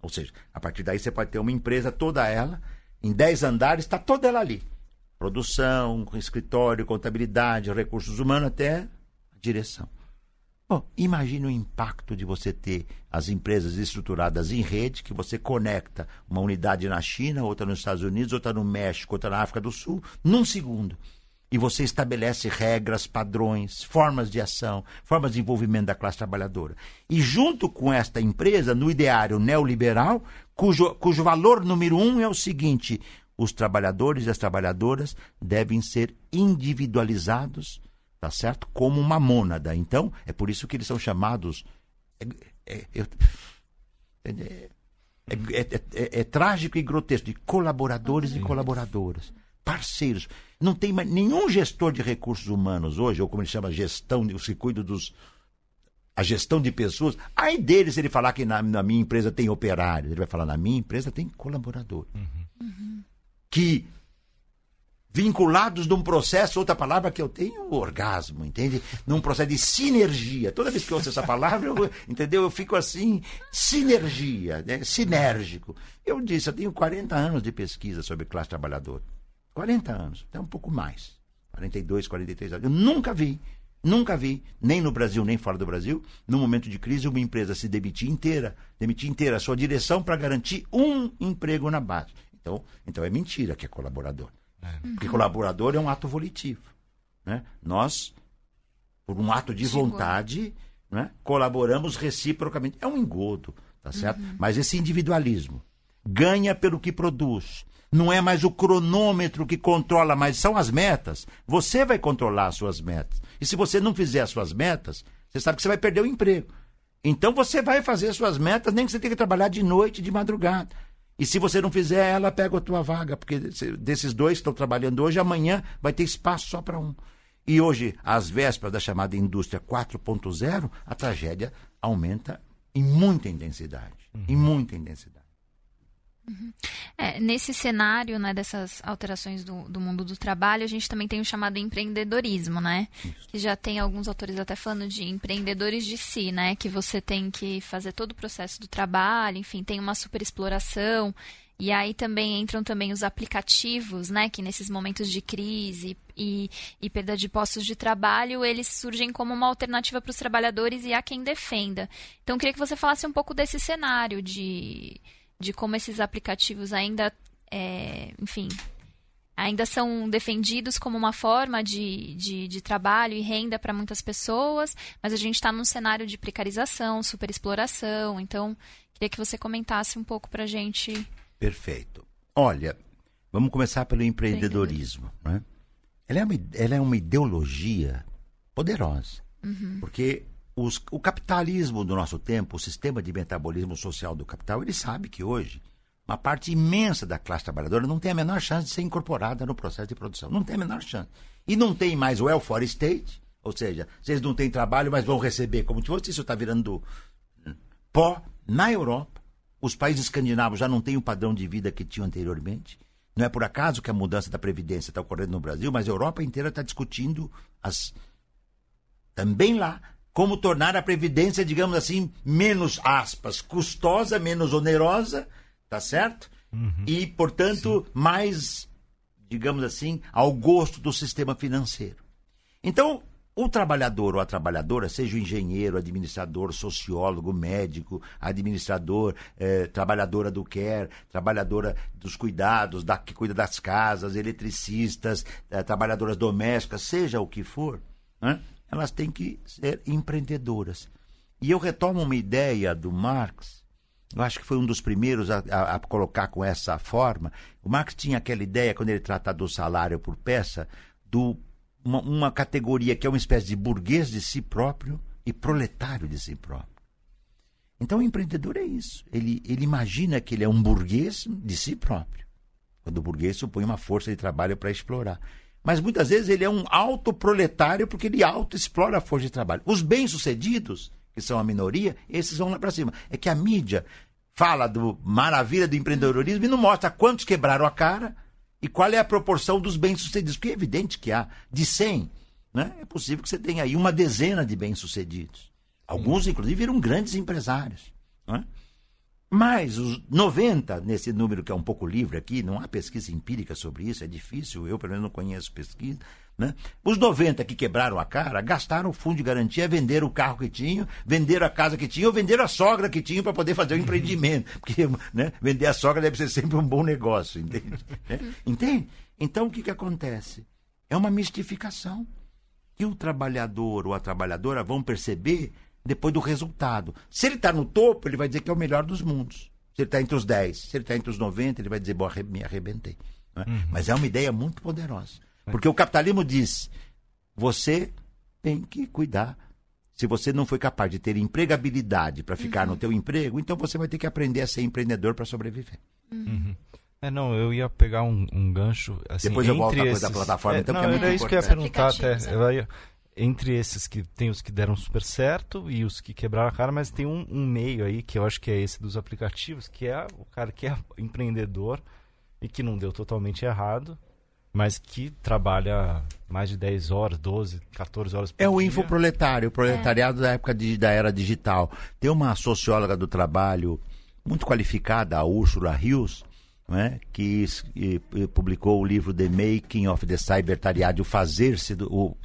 Ou seja, a partir daí você pode ter uma empresa toda ela, em 10 andares, está toda ela ali. Produção, escritório, contabilidade, recursos humanos, até direção. Bom, imagine o impacto de você ter as empresas estruturadas em rede, que você conecta uma unidade na China, outra nos Estados Unidos, outra no México, outra na África do Sul, num segundo e você estabelece regras, padrões, formas de ação, formas de envolvimento da classe trabalhadora. E junto com esta empresa, no ideário neoliberal, cujo, cujo valor número um é o seguinte: os trabalhadores e as trabalhadoras devem ser individualizados, tá certo? Como uma mônada. Então, é por isso que eles são chamados. É, é, é, é trágico e grotesco de colaboradores e colaboradoras parceiros. Não tem mais, nenhum gestor de recursos humanos hoje, ou como ele chama, gestão, o se cuida dos. A gestão de pessoas. Aí dele, se ele falar que na, na minha empresa tem operário, ele vai falar, na minha empresa tem colaborador. Uhum. Uhum. Que vinculados num processo, outra palavra que eu tenho, orgasmo, entende? Num processo de sinergia. Toda vez que eu ouço essa palavra, eu, entendeu? Eu fico assim, sinergia, né? sinérgico. Eu disse, eu tenho 40 anos de pesquisa sobre classe trabalhadora. 40 anos, até um pouco mais. 42, 43 anos. Eu nunca vi, nunca vi, nem no Brasil, nem fora do Brasil, no momento de crise, uma empresa se demitir inteira, demitir inteira a sua direção para garantir um emprego na base. Então, então é mentira que é colaborador. É. Porque colaborador é um ato volitivo. Né? Nós, por um ato de vontade, né, colaboramos reciprocamente. É um engodo, tá certo? Uhum. Mas esse individualismo ganha pelo que produz Não é mais o cronômetro que controla, mas são as metas. Você vai controlar as suas metas. E se você não fizer as suas metas, você sabe que você vai perder o emprego. Então você vai fazer as suas metas, nem que você tenha que trabalhar de noite, de madrugada. E se você não fizer, ela pega a tua vaga, porque desses dois que estão trabalhando hoje, amanhã vai ter espaço só para um. E hoje, às vésperas da chamada indústria 4.0, a tragédia aumenta em muita intensidade. Uhum. Em muita intensidade. Uhum. É, nesse cenário né, dessas alterações do, do, mundo do trabalho, a gente também tem o chamado empreendedorismo, né? Isso. Que já tem alguns autores até falando de empreendedores de si, né? Que você tem que fazer todo o processo do trabalho, enfim, tem uma super exploração. E aí também entram também os aplicativos, né? Que nesses momentos de crise e, e perda de postos de trabalho, eles surgem como uma alternativa para os trabalhadores e a quem defenda. Então, eu queria que você falasse um pouco desse cenário de de como esses aplicativos ainda, é, enfim, ainda são defendidos como uma forma de, de, de trabalho e renda para muitas pessoas, mas a gente está num cenário de precarização, superexploração. Então, queria que você comentasse um pouco para a gente. Perfeito. Olha, vamos começar pelo empreendedorismo. Né? Ela, é uma, ela é uma ideologia poderosa, uhum. porque os, o capitalismo do nosso tempo, o sistema de metabolismo social do capital, ele sabe que hoje uma parte imensa da classe trabalhadora não tem a menor chance de ser incorporada no processo de produção. Não tem a menor chance. E não tem mais o welfare state, ou seja, vocês não têm trabalho, mas vão receber como se fosse isso está virando pó na Europa. Os países escandinavos já não têm o padrão de vida que tinham anteriormente. Não é por acaso que a mudança da Previdência está ocorrendo no Brasil, mas a Europa inteira está discutindo as também lá como tornar a previdência, digamos assim, menos aspas, custosa, menos onerosa, tá certo? Uhum. E, portanto, Sim. mais, digamos assim, ao gosto do sistema financeiro. Então, o trabalhador ou a trabalhadora, seja o engenheiro, administrador, sociólogo, médico, administrador, eh, trabalhadora do care, trabalhadora dos cuidados, da, que cuida das casas, eletricistas, eh, trabalhadoras domésticas, seja o que for, né? Elas têm que ser empreendedoras. E eu retomo uma ideia do Marx, eu acho que foi um dos primeiros a, a, a, colocar com essa forma. O Marx tinha aquela ideia, quando ele trata do salário por peça, do uma, uma categoria que é uma espécie de burguês de si próprio e proletário de si próprio. Então o empreendedor é isso. Ele, ele imagina que ele é um burguês de si próprio. Quando o burguês supõe uma força de trabalho para explorar mas muitas vezes ele é um autoproletário porque ele autoexplora a força de trabalho. Os bem-sucedidos, que são a minoria, esses vão lá para cima. É que a mídia fala do maravilha do empreendedorismo e não mostra quantos quebraram a cara e qual é a proporção dos bem-sucedidos. Porque é evidente que há de 100, né? é possível que você tenha aí uma dezena de bem-sucedidos. Alguns, inclusive, viram grandes empresários. Né? Mas os 90, nesse número que é um pouco livre aqui, não há pesquisa empírica sobre isso, é difícil, eu pelo menos não conheço pesquisa. Né? Os 90 que quebraram a cara gastaram o fundo de garantia, venderam o carro que tinham, venderam a casa que tinham, venderam a sogra que tinham para poder fazer o empreendimento. Porque né, vender a sogra deve ser sempre um bom negócio, entende? Né? Entende? Então o que, que acontece? É uma mistificação. E o trabalhador ou a trabalhadora vão perceber depois do resultado. Se ele está no topo, ele vai dizer que é o melhor dos mundos. Se ele está entre os 10, se ele está entre os 90, ele vai dizer, bom, me arrebentei. É? Uhum. Mas é uma ideia muito poderosa. É. Porque o capitalismo diz, você tem que cuidar. Se você não foi capaz de ter empregabilidade para ficar uhum. no teu emprego, então você vai ter que aprender a ser empreendedor para sobreviver. Uhum. É, não, eu ia pegar um, um gancho. Assim, Depois eu volto esses... da plataforma, é, então, não, que é muito era isso que eu ia perguntar até. Eu ia, entre esses que tem os que deram super certo e os que quebraram a cara, mas tem um, um, meio aí que eu acho que é esse dos aplicativos, que é o cara que é empreendedor e que não deu totalmente errado, mas que trabalha mais de 10 horas, 12, 14 horas por é dia. É o infoproletário, o proletariado é. da época de, da era digital. Tem uma socióloga do trabalho muito qualificada, a Ursula Rios, né, que e, e, publicou o livro The Making of the Cybertariado, o fazer-se do, o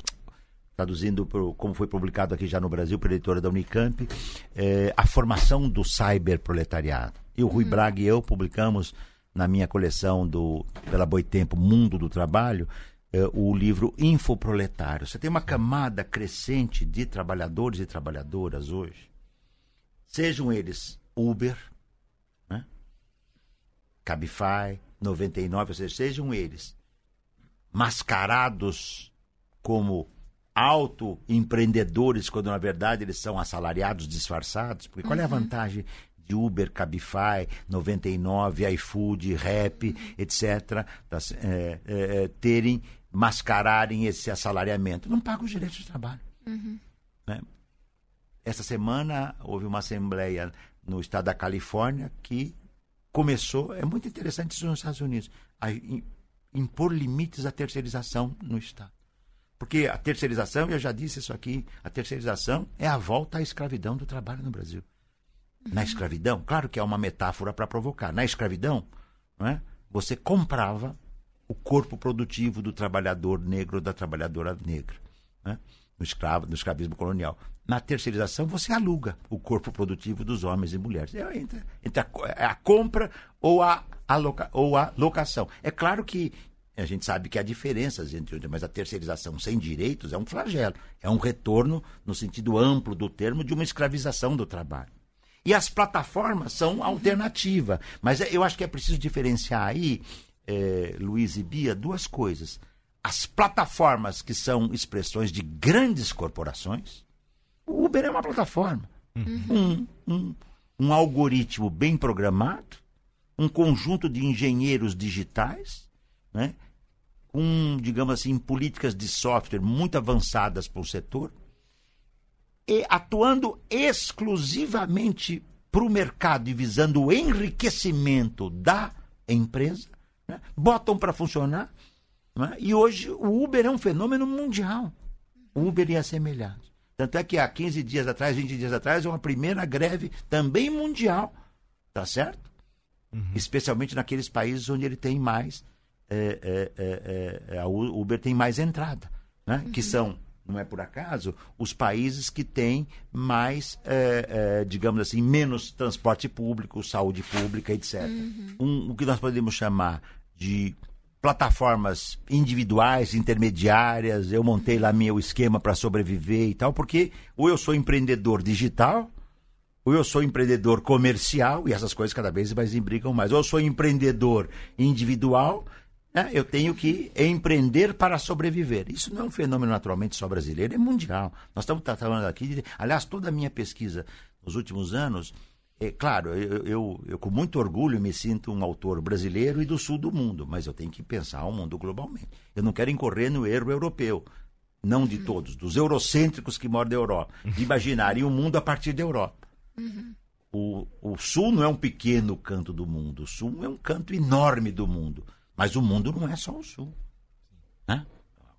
traduzindo pro, como foi publicado aqui já no Brasil pela editora da Unicamp, é, a formação do cyberproletariado. E o Rui uhum. Braga e eu publicamos na minha coleção do pela Boitempo Mundo do Trabalho é, o livro Infoproletário. Você tem uma camada crescente de trabalhadores e trabalhadoras hoje, sejam eles Uber, né? Cabify, 99, ou seja, sejam eles mascarados como autoempreendedores, quando na verdade eles são assalariados disfarçados. Porque qual é a vantagem de Uber, Cabify, 99, iFood, Rap, etc., das, é, é, terem, mascararem esse assalariamento? Não pagam os direitos de trabalho. Né? Essa semana houve uma assembleia no estado da Califórnia que começou, é muito interessante isso nos Estados Unidos, a impor limites à terceirização no estado. Porque a terceirização, eu já disse isso aqui, a terceirização é a volta à escravidão do trabalho no Brasil. Na escravidão, claro que é uma metáfora para provocar. Na escravidão, é? você comprava o corpo produtivo do trabalhador negro ou da trabalhadora negra. Né? No, escravo, no escravismo colonial. Na terceirização, você aluga o corpo produtivo dos homens e mulheres. É entre, entre a, é a, compra ou a, a loca, ou a locação. É claro que a gente sabe que há diferenças entre mas a terceirização sem direitos é um flagelo. É um retorno, no sentido amplo do termo, de uma escravização do trabalho. E as plataformas são alternativa. Mas é, eu acho que é preciso diferenciar aí, é, Luiz e Bia, duas coisas. As plataformas que são expressões de grandes corporações. O Uber é uma plataforma. Uhum. Um, um, um algoritmo bem programado, um conjunto de engenheiros digitais, né? Com, digamos assim, políticas de software muito avançadas para o setor, e atuando exclusivamente para o mercado e visando o enriquecimento da empresa, né? botam para funcionar. Né? E hoje o Uber é um fenômeno mundial. Uber e assemelhados. Tanto é que há 15 dias atrás, 20 dias atrás, uma primeira greve também mundial, tá certo? Uhum. Especialmente naqueles países onde ele tem mais, é, é, é, a Uber tem mais entrada, né? Uhum. Que são não é por acaso, os países que têm mais, é, é, digamos assim, menos transporte público, saúde pública, etc. Uhum. Um, o que nós podemos chamar de plataformas individuais, intermediárias. Eu montei lá meu esquema para sobreviver e tal, porque ou eu sou empreendedor digital, ou eu sou empreendedor comercial, e essas coisas cada vez mais imbricam mais. Ou eu sou empreendedor individual, né? eu tenho que empreender para sobreviver. Isso não é um fenômeno naturalmente só brasileiro, é mundial. Nós estamos tratando aqui, de, aliás, toda a minha pesquisa nos últimos anos é, claro, eu, eu, eu, com muito orgulho me sinto um autor brasileiro e do sul do mundo, mas eu tenho que pensar o mundo globalmente. Eu não quero incorrer no erro europeu, não de todos, dos eurocêntricos que moram da Europa, de imaginarem o mundo a partir da Europa. Uhum. O, o sul não é um pequeno canto do mundo, o sul é um canto enorme do mundo, mas o mundo não é só o sul. Né?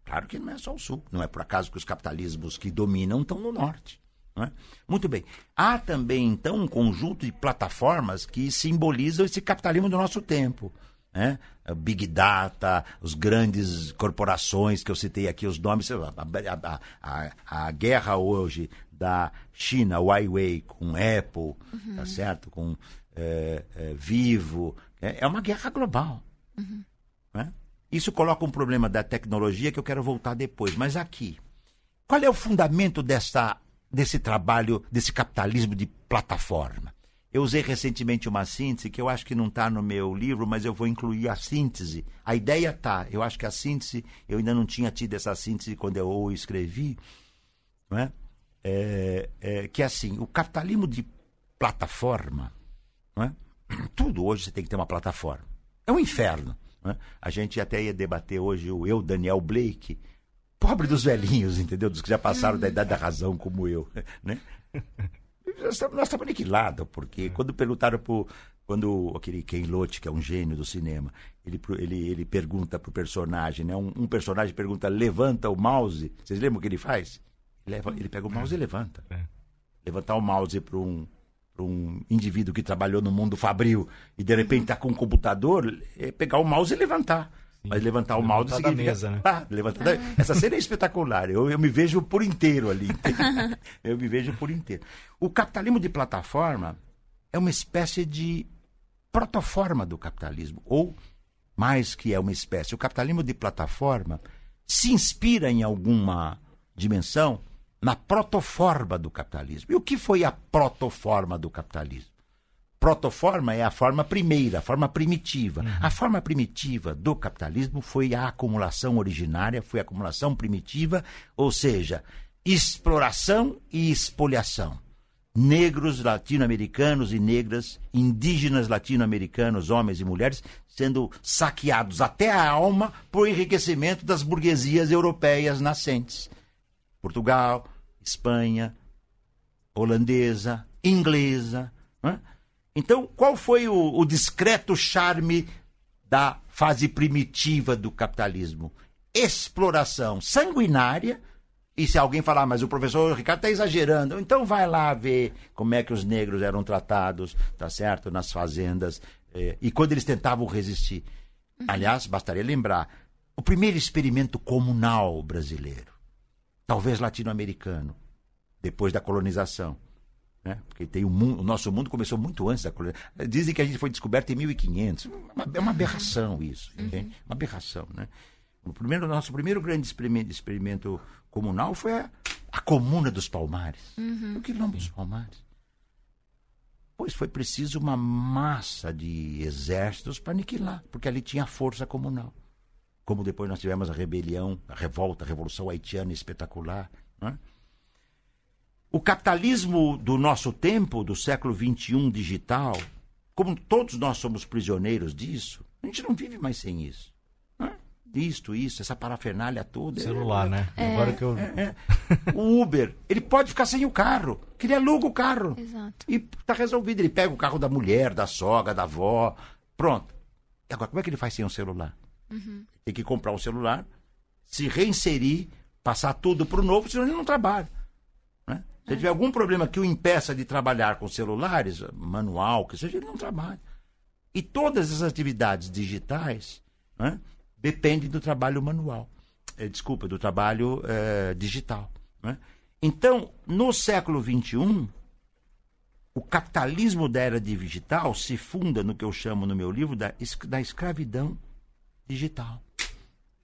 Claro que não é só o sul, não é por acaso que os capitalismos que dominam estão no norte. É? Muito bem. Há também, então, um conjunto de plataformas que simbolizam esse capitalismo do nosso tempo. Né? Big Data, os grandes corporações que eu citei aqui, os nomes, a, a, a, a guerra hoje da China, Huawei, com Apple, uhum. tá certo? Com é, é, Vivo, é, é, uma guerra global. Uhum. Né? Isso coloca um problema da tecnologia que eu quero voltar depois, mas aqui. Qual é o fundamento dessa desse trabalho, desse capitalismo de plataforma. Eu usei recentemente uma síntese que eu acho que não está no meu livro, mas eu vou incluir a síntese. A ideia está. Eu acho que a síntese, eu ainda não tinha tido essa síntese quando eu escrevi, não é? É, é, que é assim, o capitalismo de plataforma, é? tudo hoje você tem que ter uma plataforma. É um inferno. É? A gente até ia debater hoje o eu, Daniel Blake, pobre dos velhinhos, entendeu? Dos que já passaram da idade da razão, como eu, né? Nós estamos, aniquilados, porque quando perguntaram pro, quando aquele Ken Loach, que é um gênio do cinema, ele, ele, ele pergunta pro personagem, né? Um, um, personagem pergunta, levanta o mouse. Vocês lembram o que ele faz? Ele, leva, ele pega o mouse e levanta. É. Levantar o mouse para um, um indivíduo que trabalhou no mundo fabril e de repente está com um computador, é pegar o mouse e levantar. Mas levantar o mouse levantar significa... mesa, né? Ah, levantar... Ah. Essa cena é espetacular. Eu, eu me vejo por inteiro ali. eu me vejo por inteiro. O capitalismo de plataforma é uma espécie de protoforma do capitalismo. Ou, mais que é uma espécie, o capitalismo de plataforma se inspira em alguma dimensão na protoforma do capitalismo. E o que foi a protoforma do capitalismo? protoforma é a forma primeira, a forma primitiva. Uhum. A forma primitiva do capitalismo foi a acumulação originária, foi a acumulação primitiva, ou seja, exploração e expoliação. Negros latino-americanos e negras, indígenas latino-americanos, homens e mulheres, sendo saqueados até a alma por enriquecimento das burguesias europeias nascentes. Portugal, Espanha, holandesa, inglesa. Né? Então, qual foi o, o discreto charme da fase primitiva do capitalismo? Exploração sanguinária. E se alguém falar, mas o professor Ricardo está exagerando, então vai lá ver como é que os negros eram tratados, tá certo, nas fazendas, eh, e quando eles tentavam resistir. Uhum. Aliás, bastaria lembrar, o primeiro experimento comunal brasileiro, talvez latino-americano, depois da colonização, né? Porque tem o, mundo, o nosso mundo começou muito antes da colonização. Dizem que a gente foi descoberto em 1500. É uma aberração isso. Uhum. Uma aberração. Né? O primeiro, nosso primeiro grande experimento, experimento comunal foi a, a Comuna dos Palmares. Uhum. O quilombo dos Palmares. Pois foi preciso uma massa de exércitos para aniquilar, porque ali tinha força comunal. Como depois nós tivemos a rebelião, a revolta, a revolução haitiana espetacular. Né? O capitalismo do nosso tempo, do século XXI digital, como todos nós somos prisioneiros disso, a gente não vive mais sem isso. Isto, isso, essa parafernália toda. Celular, é, né? É. Agora que eu. É, é. o Uber, ele pode ficar sem o carro, que ele aluga o carro. Exato. E está resolvido. Ele pega o carro da mulher, da sogra, da avó. Pronto. E agora, como é que ele faz sem um celular? Uhum. Tem que comprar um celular, se reinserir, passar tudo para o novo, senão ele não trabalha. Se tiver algum problema que o impeça de trabalhar com celulares, manual, que seja, ele não trabalha. E todas as atividades digitais né, dependem do trabalho manual. É, desculpa, do trabalho é, digital. Né? Então, no século XXI, o capitalismo da era digital se funda no que eu chamo no meu livro da, da escravidão digital.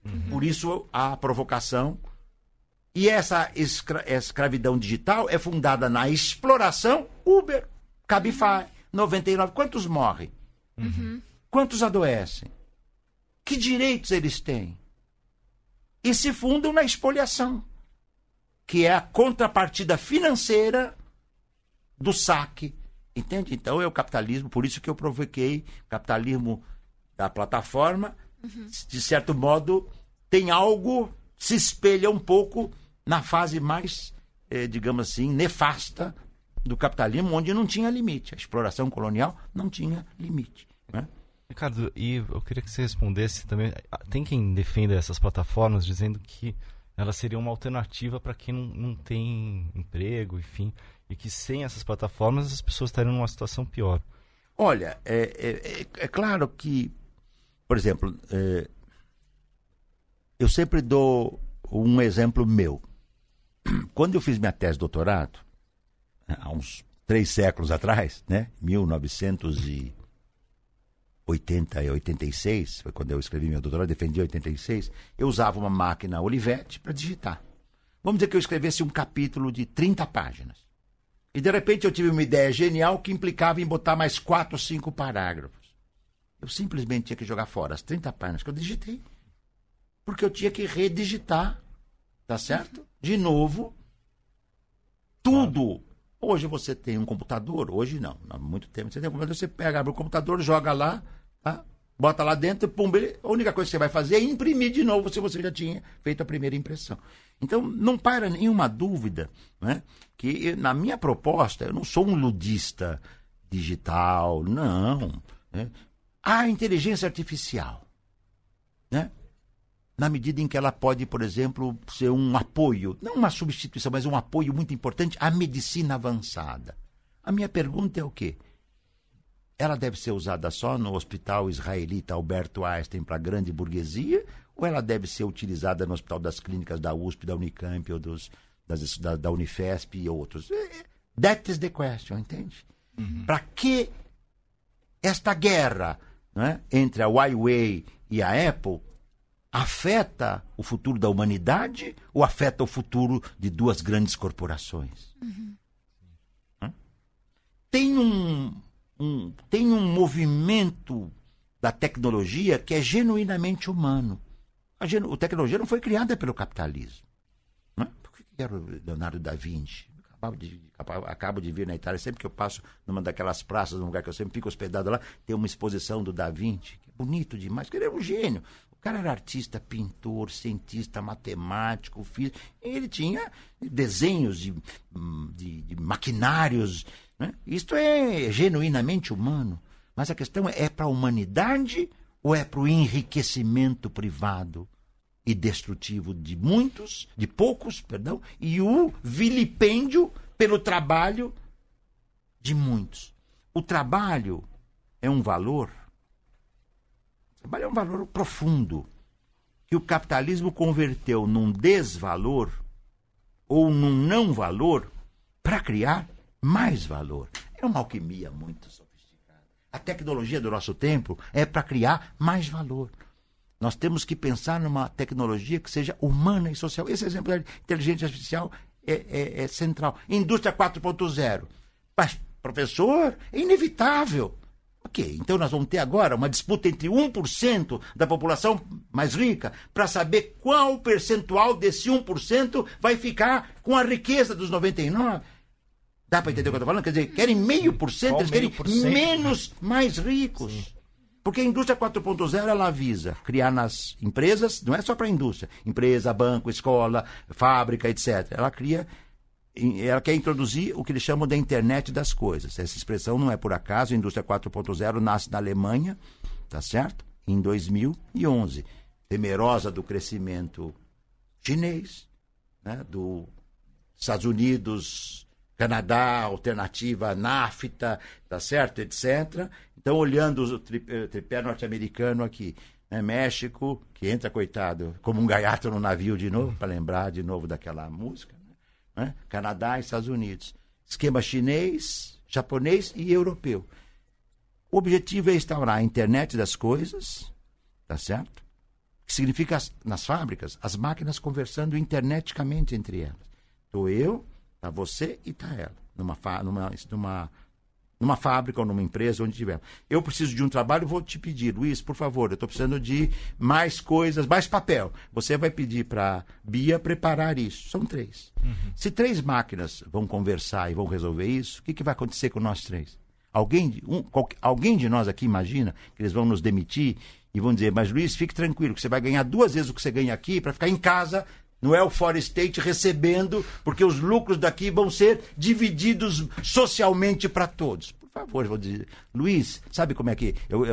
Uhum. Por isso a provocação e essa escra escravidão digital é fundada na exploração Uber, Cabify, 99. Quantos morrem? Uhum. Quantos adoecem? Que direitos eles têm? E se fundam na expoliação, que é a contrapartida financeira do saque. Entende? Então é o capitalismo, por isso que eu provoquei capitalismo da plataforma, uhum. de certo modo, tem algo, se espelha um pouco na fase mais, eh, digamos assim, nefasta do capitalismo, onde não tinha limite. A exploração colonial não tinha limite. Né? Ricardo, e eu queria que você respondesse também. Tem quem defenda essas plataformas dizendo que elas seriam uma alternativa para quem não, não tem emprego, enfim, e que sem essas plataformas as pessoas estariam numa situação pior. Olha, é, é, é, é claro que, por exemplo, é, eu sempre dou um exemplo meu. Quando eu fiz minha tese de doutorado, há uns três séculos atrás, né? 1980 e 86, foi quando eu escrevi meu doutorado, defendi 86, eu usava uma máquina Olivetti para digitar. Vamos dizer que eu escrevesse um capítulo de 30 páginas. E de repente eu tive uma ideia genial que implicava em botar mais quatro, cinco parágrafos. Eu simplesmente tinha que jogar fora as 30 páginas que eu digitei. Porque eu tinha que redigitar, tá certo? de novo, tudo. Hoje você tem um computador, hoje não, há muito tempo você tem um computador, você pega, abre o computador, joga lá, tá? bota lá dentro, pum, a única coisa que você vai fazer é imprimir de novo se você já tinha feito a primeira impressão. Então, não para nenhuma dúvida né, que na minha proposta, eu não sou um ludista digital, não. Né? A inteligência artificial, né? na medida em que ela pode, por exemplo, ser um apoio, não uma substituição, mas um apoio muito importante à medicina avançada. A minha pergunta é o quê? Ela deve ser usada só no hospital israelita Alberto Einstein para a grande burguesia ou ela deve ser utilizada no hospital das clínicas da USP, da Unicamp ou dos, das, da, da Unifesp e outros? É, é, that is the question, entende? Uhum. Para que esta guerra né, entre a Huawei e a Apple afeta o futuro da humanidade ou afeta o futuro de duas grandes corporações? Uhum. Tem um, um, tem um movimento da tecnologia que é genuinamente humano. A, genu, a tecnologia não foi criada pelo capitalismo. Não é? Por que era o Leonardo da Vinci? Acabo de, acabo de vir na Itália, sempre que eu passo numa daquelas praças, num lugar que eu sempre fico hospedado lá, tem uma exposição do Da Vinci, que é bonito demais, porque ele era um gênio. O cara era artista, pintor, cientista, matemático, físico. Ele tinha desenhos de, de, de maquinários. Né? Isto é genuinamente humano. Mas a questão é, é para a humanidade ou é para o enriquecimento privado? E destrutivo de muitos, de poucos, perdão, e o vilipêndio pelo trabalho de muitos. O trabalho é um valor, o trabalho é um valor profundo que o capitalismo converteu num desvalor ou num não valor para criar mais valor. É uma alquimia muito sofisticada. A tecnologia do nosso tempo é para criar mais valor. Nós temos que pensar numa tecnologia que seja humana e social. Esse exemplo da inteligência artificial é, é, é central. Indústria 4.0. Mas, professor, é inevitável. Ok, então nós vamos ter agora uma disputa entre 1% da população mais rica para saber qual percentual desse 1% vai ficar com a riqueza dos 99%. Dá para entender o que eu estou falando? Quer dizer, querem meio por cento, eles querem menos mais ricos. Sim. Porque a indústria 4.0 ela avisa criar nas empresas, não é só para a indústria, empresa, banco, escola, fábrica, etc. Ela cria, ela quer introduzir o que eles chamam da internet das coisas. Essa expressão não é por acaso, a indústria 4.0 nasce na Alemanha, tá certo? Em 2011, temerosa do crescimento chinês, né? do Estados Unidos, Canadá, alternativa NAFTA, tá certo, etc. Então, olhando o tripé, tripé norte-americano aqui, né? México, que entra, coitado, como um gaiato no navio de novo, para lembrar de novo daquela música. Né? Canadá e Estados Unidos. Esquema chinês, japonês e europeu. O objetivo é instaurar a internet das coisas, tá certo? Que significa nas fábricas as máquinas conversando interneticamente entre elas. Estou eu, tá você e tá ela. Numa, numa, numa numa fábrica ou numa empresa, onde tiver. Eu preciso de um trabalho, vou te pedir, Luiz, por favor, eu estou precisando de mais coisas, mais papel. Você vai pedir para Bia preparar isso. São três. Uhum. Se três máquinas vão conversar e vão resolver isso, o que, que vai acontecer com nós três? Alguém, um, qualquer, alguém de nós aqui imagina que eles vão nos demitir e vão dizer, mas Luiz, fique tranquilo, que você vai ganhar duas vezes o que você ganha aqui para ficar em casa no Elfor State recebendo, porque os lucros daqui vão ser divididos socialmente para todos. Por favor, vou dizer. Luiz, sabe como é que. Eu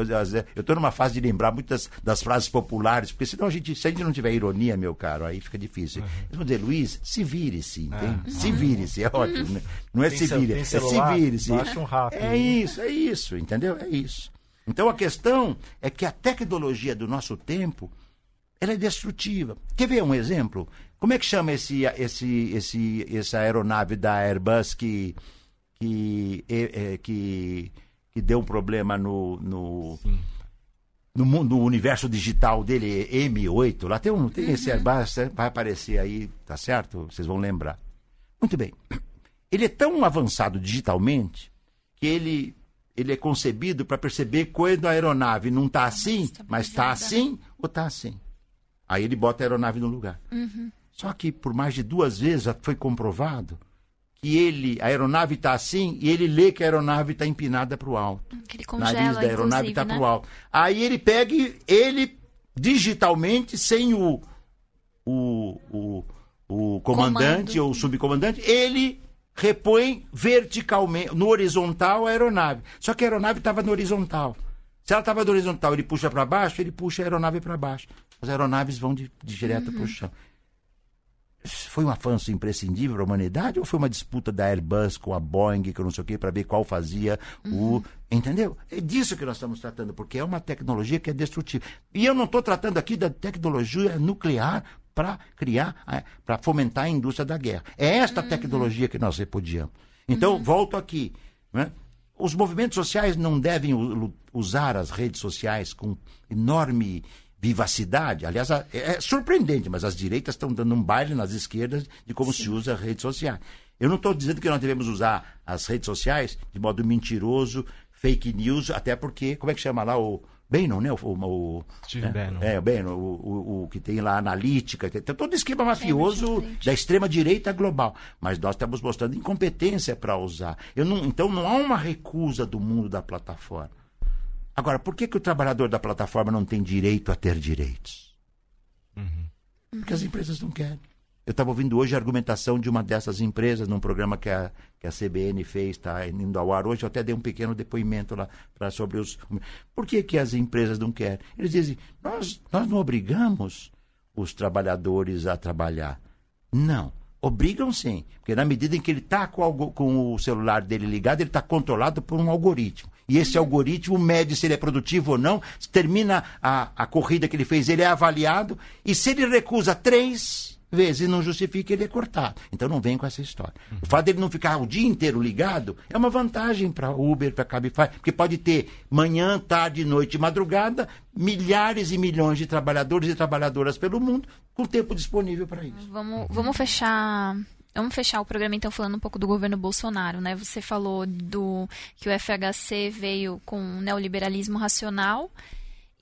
estou numa fase de lembrar muitas das frases populares, porque senão a gente, se a gente não tiver ironia, meu caro, aí fica difícil. Uhum. Eles vão dizer, Luiz, se vire-se, entende? Ah. Se vire-se, é ótimo. Né? Não é tem se vire, é se vire-se. Um é isso, é isso, entendeu? É isso. Então a questão é que a tecnologia do nosso tempo ela é destrutiva. Quer ver um exemplo? Como é que chama esse, esse, esse, essa aeronave da Airbus que, que, é, que, que deu um problema no, no, no, mundo, no universo digital dele, M8? Lá tem, um, tem esse uhum. Airbus, vai aparecer aí, tá certo? Vocês vão lembrar. Muito bem. Ele é tão avançado digitalmente que ele, ele é concebido para perceber quando a aeronave não está assim, mas está assim ou está assim. Aí ele bota a aeronave no lugar. Uhum. Só que por mais de duas vezes foi comprovado que ele, a aeronave está assim e ele lê que a aeronave está empinada para o alto. Que ele congela, nariz da aeronave está né? para o alto. Aí ele pega ele digitalmente, sem o, o, o, o comandante Comando. ou o subcomandante, ele repõe verticalmente, no horizontal a aeronave. Só que a aeronave estava no horizontal. Se ela estava no horizontal, ele puxa para baixo, ele puxa a aeronave para baixo as aeronaves vão de, de direto uhum. para o chão. Foi um avanço imprescindível para a humanidade ou foi uma disputa da Airbus com a Boeing, que eu não sei o quê, para ver qual fazia uhum. o. Entendeu? É disso que nós estamos tratando, porque é uma tecnologia que é destrutiva. E eu não estou tratando aqui da tecnologia nuclear para criar, para fomentar a indústria da guerra. É esta uhum. tecnologia que nós repudiamos. Então, uhum. volto aqui. Né? Os movimentos sociais não devem usar as redes sociais com enorme vivacidade. Aliás, é, é surpreendente, mas as direitas estão dando um baile nas esquerdas de como Sim. se usa as redes sociais. Eu não estou dizendo que nós devemos usar as redes sociais de modo mentiroso, fake news, até porque, como é que chama lá o Bannon, né? O, o, Steve é, Bannon. É, o Bannon, o, o, o que tem lá a analítica, tem todo esquema mafioso Cambridge da extrema-direita global. Mas nós estamos mostrando incompetência para usar. Eu não, então não há uma recusa do mundo da plataforma. Agora, por que, que o trabalhador da plataforma não tem direito a ter direitos? Porque as empresas não querem. Eu estava ouvindo hoje a argumentação de uma dessas empresas num programa que a, que a CBN fez, está indo ao ar hoje. Eu até dei um pequeno depoimento lá pra, sobre os. Por que, que as empresas não querem? Eles dizem: nós, nós não obrigamos os trabalhadores a trabalhar. Não. Obrigam sim. Porque na medida em que ele está com, com o celular dele ligado, ele está controlado por um algoritmo. E esse algoritmo mede se ele é produtivo ou não, termina a, a corrida que ele fez, ele é avaliado, e se ele recusa três vezes e não justifica, ele é cortado. Então não vem com essa história. O fato dele não ficar o dia inteiro ligado é uma vantagem para Uber, para Cabify, porque pode ter manhã, tarde, noite madrugada, milhares e milhões de trabalhadores e trabalhadoras pelo mundo com tempo disponível para isso. Vamos, vamos fechar. Vamos fechar o programa então falando um pouco do governo Bolsonaro, né? Você falou do que o FHC veio com um neoliberalismo racional.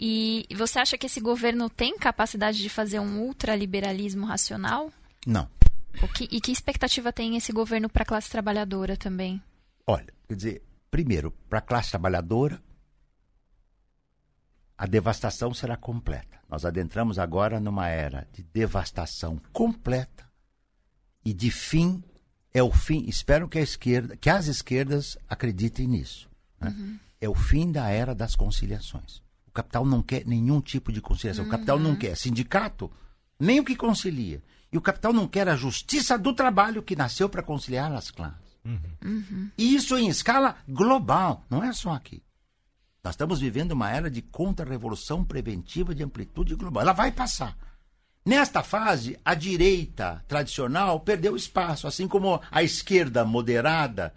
E você acha que esse governo tem capacidade de fazer um ultraliberalismo racional? Não. Que- e que expectativa tem esse governo para a classe trabalhadora também? Olha, quer dizer, primeiro, para a classe trabalhadora, a devastação será completa. Nós adentramos agora numa era de devastação completa e de fim é o fim. Espero que a esquerda, que as esquerdas acreditem nisso. né? É o fim da era das conciliações. O capital não quer nenhum tipo de conciliação. O capital não quer sindicato, nem o que concilia. E o capital não quer a justiça do trabalho que nasceu para conciliar as classes. E isso em escala global, não é só aqui. Nós estamos vivendo uma era de contra-revolução preventiva de amplitude global. Ela vai passar. Nesta fase, a direita tradicional perdeu espaço, assim como a esquerda moderada,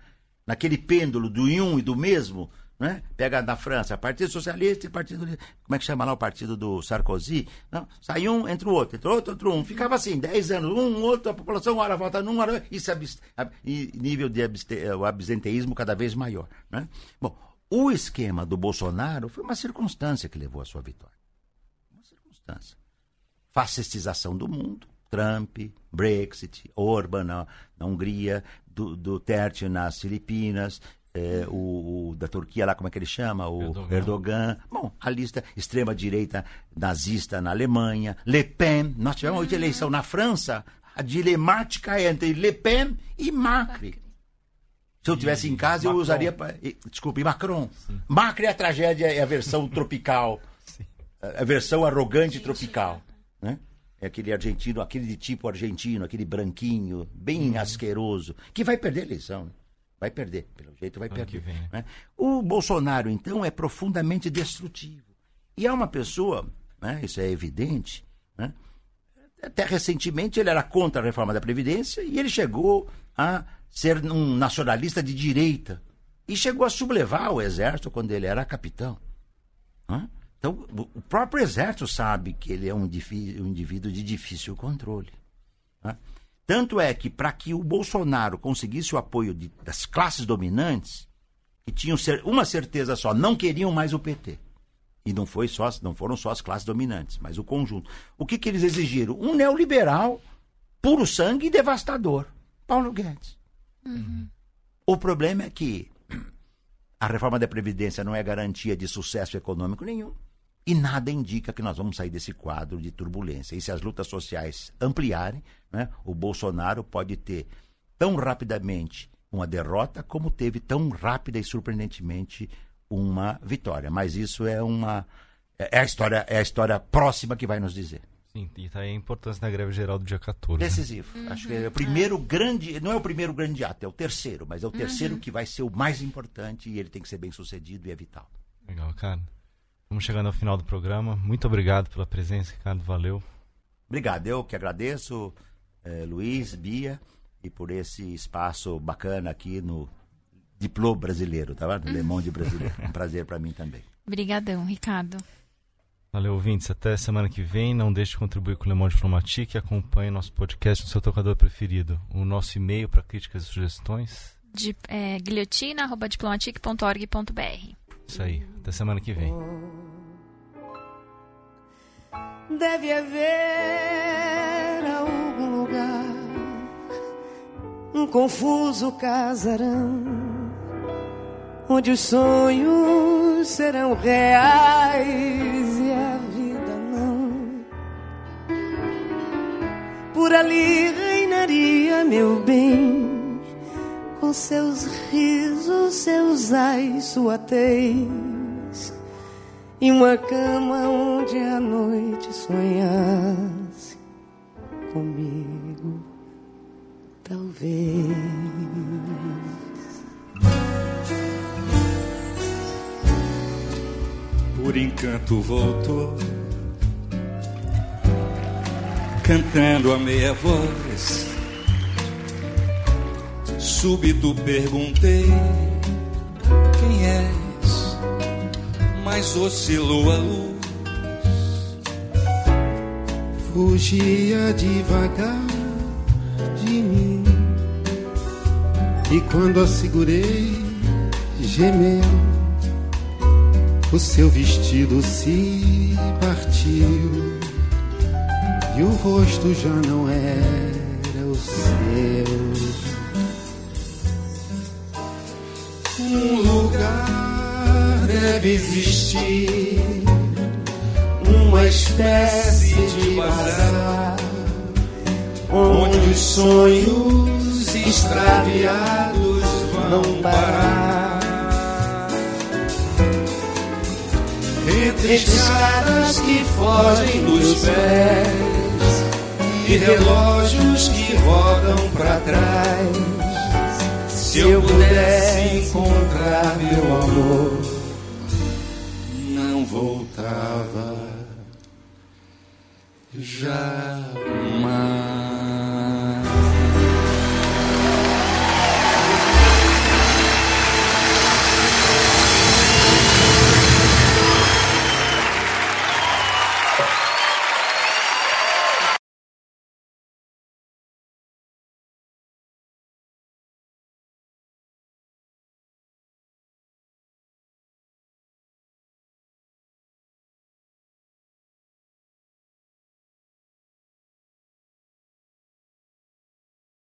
naquele pêndulo do um e do mesmo, né? Pega na França, Partido Socialista e Partido. Como é que chama lá o partido do Sarkozy? Não, sai um, entra o outro, entra outro, entra um. Ficava assim, 10 anos, um, outro, a população, uma hora vota num, hora. Isso, abs- ab- e nível de abste- o absenteísmo cada vez maior. Né? Bom, o esquema do Bolsonaro foi uma circunstância que levou à sua vitória. Uma circunstância. Fascistização do mundo. Trump, Brexit, Orban na, na Hungria, do, Duterte nas Filipinas, eh, o, o da Turquia lá, como é que ele chama? O Erdogan. Erdogan. Bom, a lista extrema-direita nazista na Alemanha, Le Pen. Nós tivemos hoje eleição na França, a dilemática é entre Le Pen e Macri. Se eu tivesse em casa, eu Macron. usaria. pra- e- Desculpe, Macron. Macri é a tragédia, é a versão tropical. A a versão arrogante tropical. Né? É aquele argentino, aquele de tipo argentino, aquele branquinho, bem asqueroso, que vai perder a eleição. né? Vai perder, pelo jeito vai Ano perder. vem, né? né? O Bolsonaro, então, é profundamente destrutivo. E é uma pessoa, né, isso é evidente, né? até recentemente ele era contra a reforma da Previdência e ele chegou a ser um nacionalista de direita. E chegou a sublevar o exército quando ele era capitão. Hã? Então, o próprio exército sabe que ele é um, um indivíduo de difícil controle. né? Tanto é que, para que o Bolsonaro conseguisse o apoio de- das classes dominantes, que tinham cer- uma certeza só, não queriam mais o PT. E não, foi só, não foram só as classes dominantes, mas o conjunto. O que, que eles exigiram? Um neoliberal, puro sangue e devastador. Paulo Guedes. O problema é que a reforma da Previdência não é garantia de sucesso econômico nenhum. E nada indica que nós vamos sair desse quadro de turbulência. E se as lutas sociais ampliarem, né, o Bolsonaro pode ter tão rapidamente uma derrota, como teve tão rápida e surpreendentemente uma vitória. Mas isso é uma. É a história, é a história próxima que vai nos dizer. Sim, e tá aí a importância da greve geral do dia 14. né? Decisivo. Acho que é o primeiro grande. Não é o primeiro grande ato, é o terceiro, mas é o terceiro que vai ser o mais importante e ele tem que ser bem sucedido e é vital. Legal, cara. Vamos chegando ao final do programa. Muito obrigado pela presença, Ricardo. Valeu. Obrigado, eu que agradeço, eh, Luiz, Bia, e por esse espaço bacana aqui no Diplô Brasileiro, tá vendo? Le Monde Brasileiro. Um prazer para mim também. Obrigadão, Ricardo. Valeu, ouvintes. Até semana que vem. Não deixe de contribuir com o Le Monde Diplomatique e acompanhe nosso podcast no seu tocador preferido. O nosso e-mail para críticas e sugestões de, é, guilhotina.diplomatique.org.br. Isso aí. Até semana que vem. Deve haver algum lugar, um confuso casarão, onde os sonhos serão reais e a vida não. Por ali reinaria meu bem, com seus risos, seus ais, sua tez e uma cama onde a noite sonhasse comigo, talvez. Por encanto voltou, cantando a meia voz. Súbito perguntei quem és mas oscilou a luz. Fugia devagar de mim, e quando a segurei, gemeu. O seu vestido se partiu, e o rosto já não era deve existir uma espécie de bazar onde os sonhos extraviados vão parar. entre escadas que fogem dos pés e relógios que rodam para trás. Se eu pudesse encontrar meu amor, voltava jamais.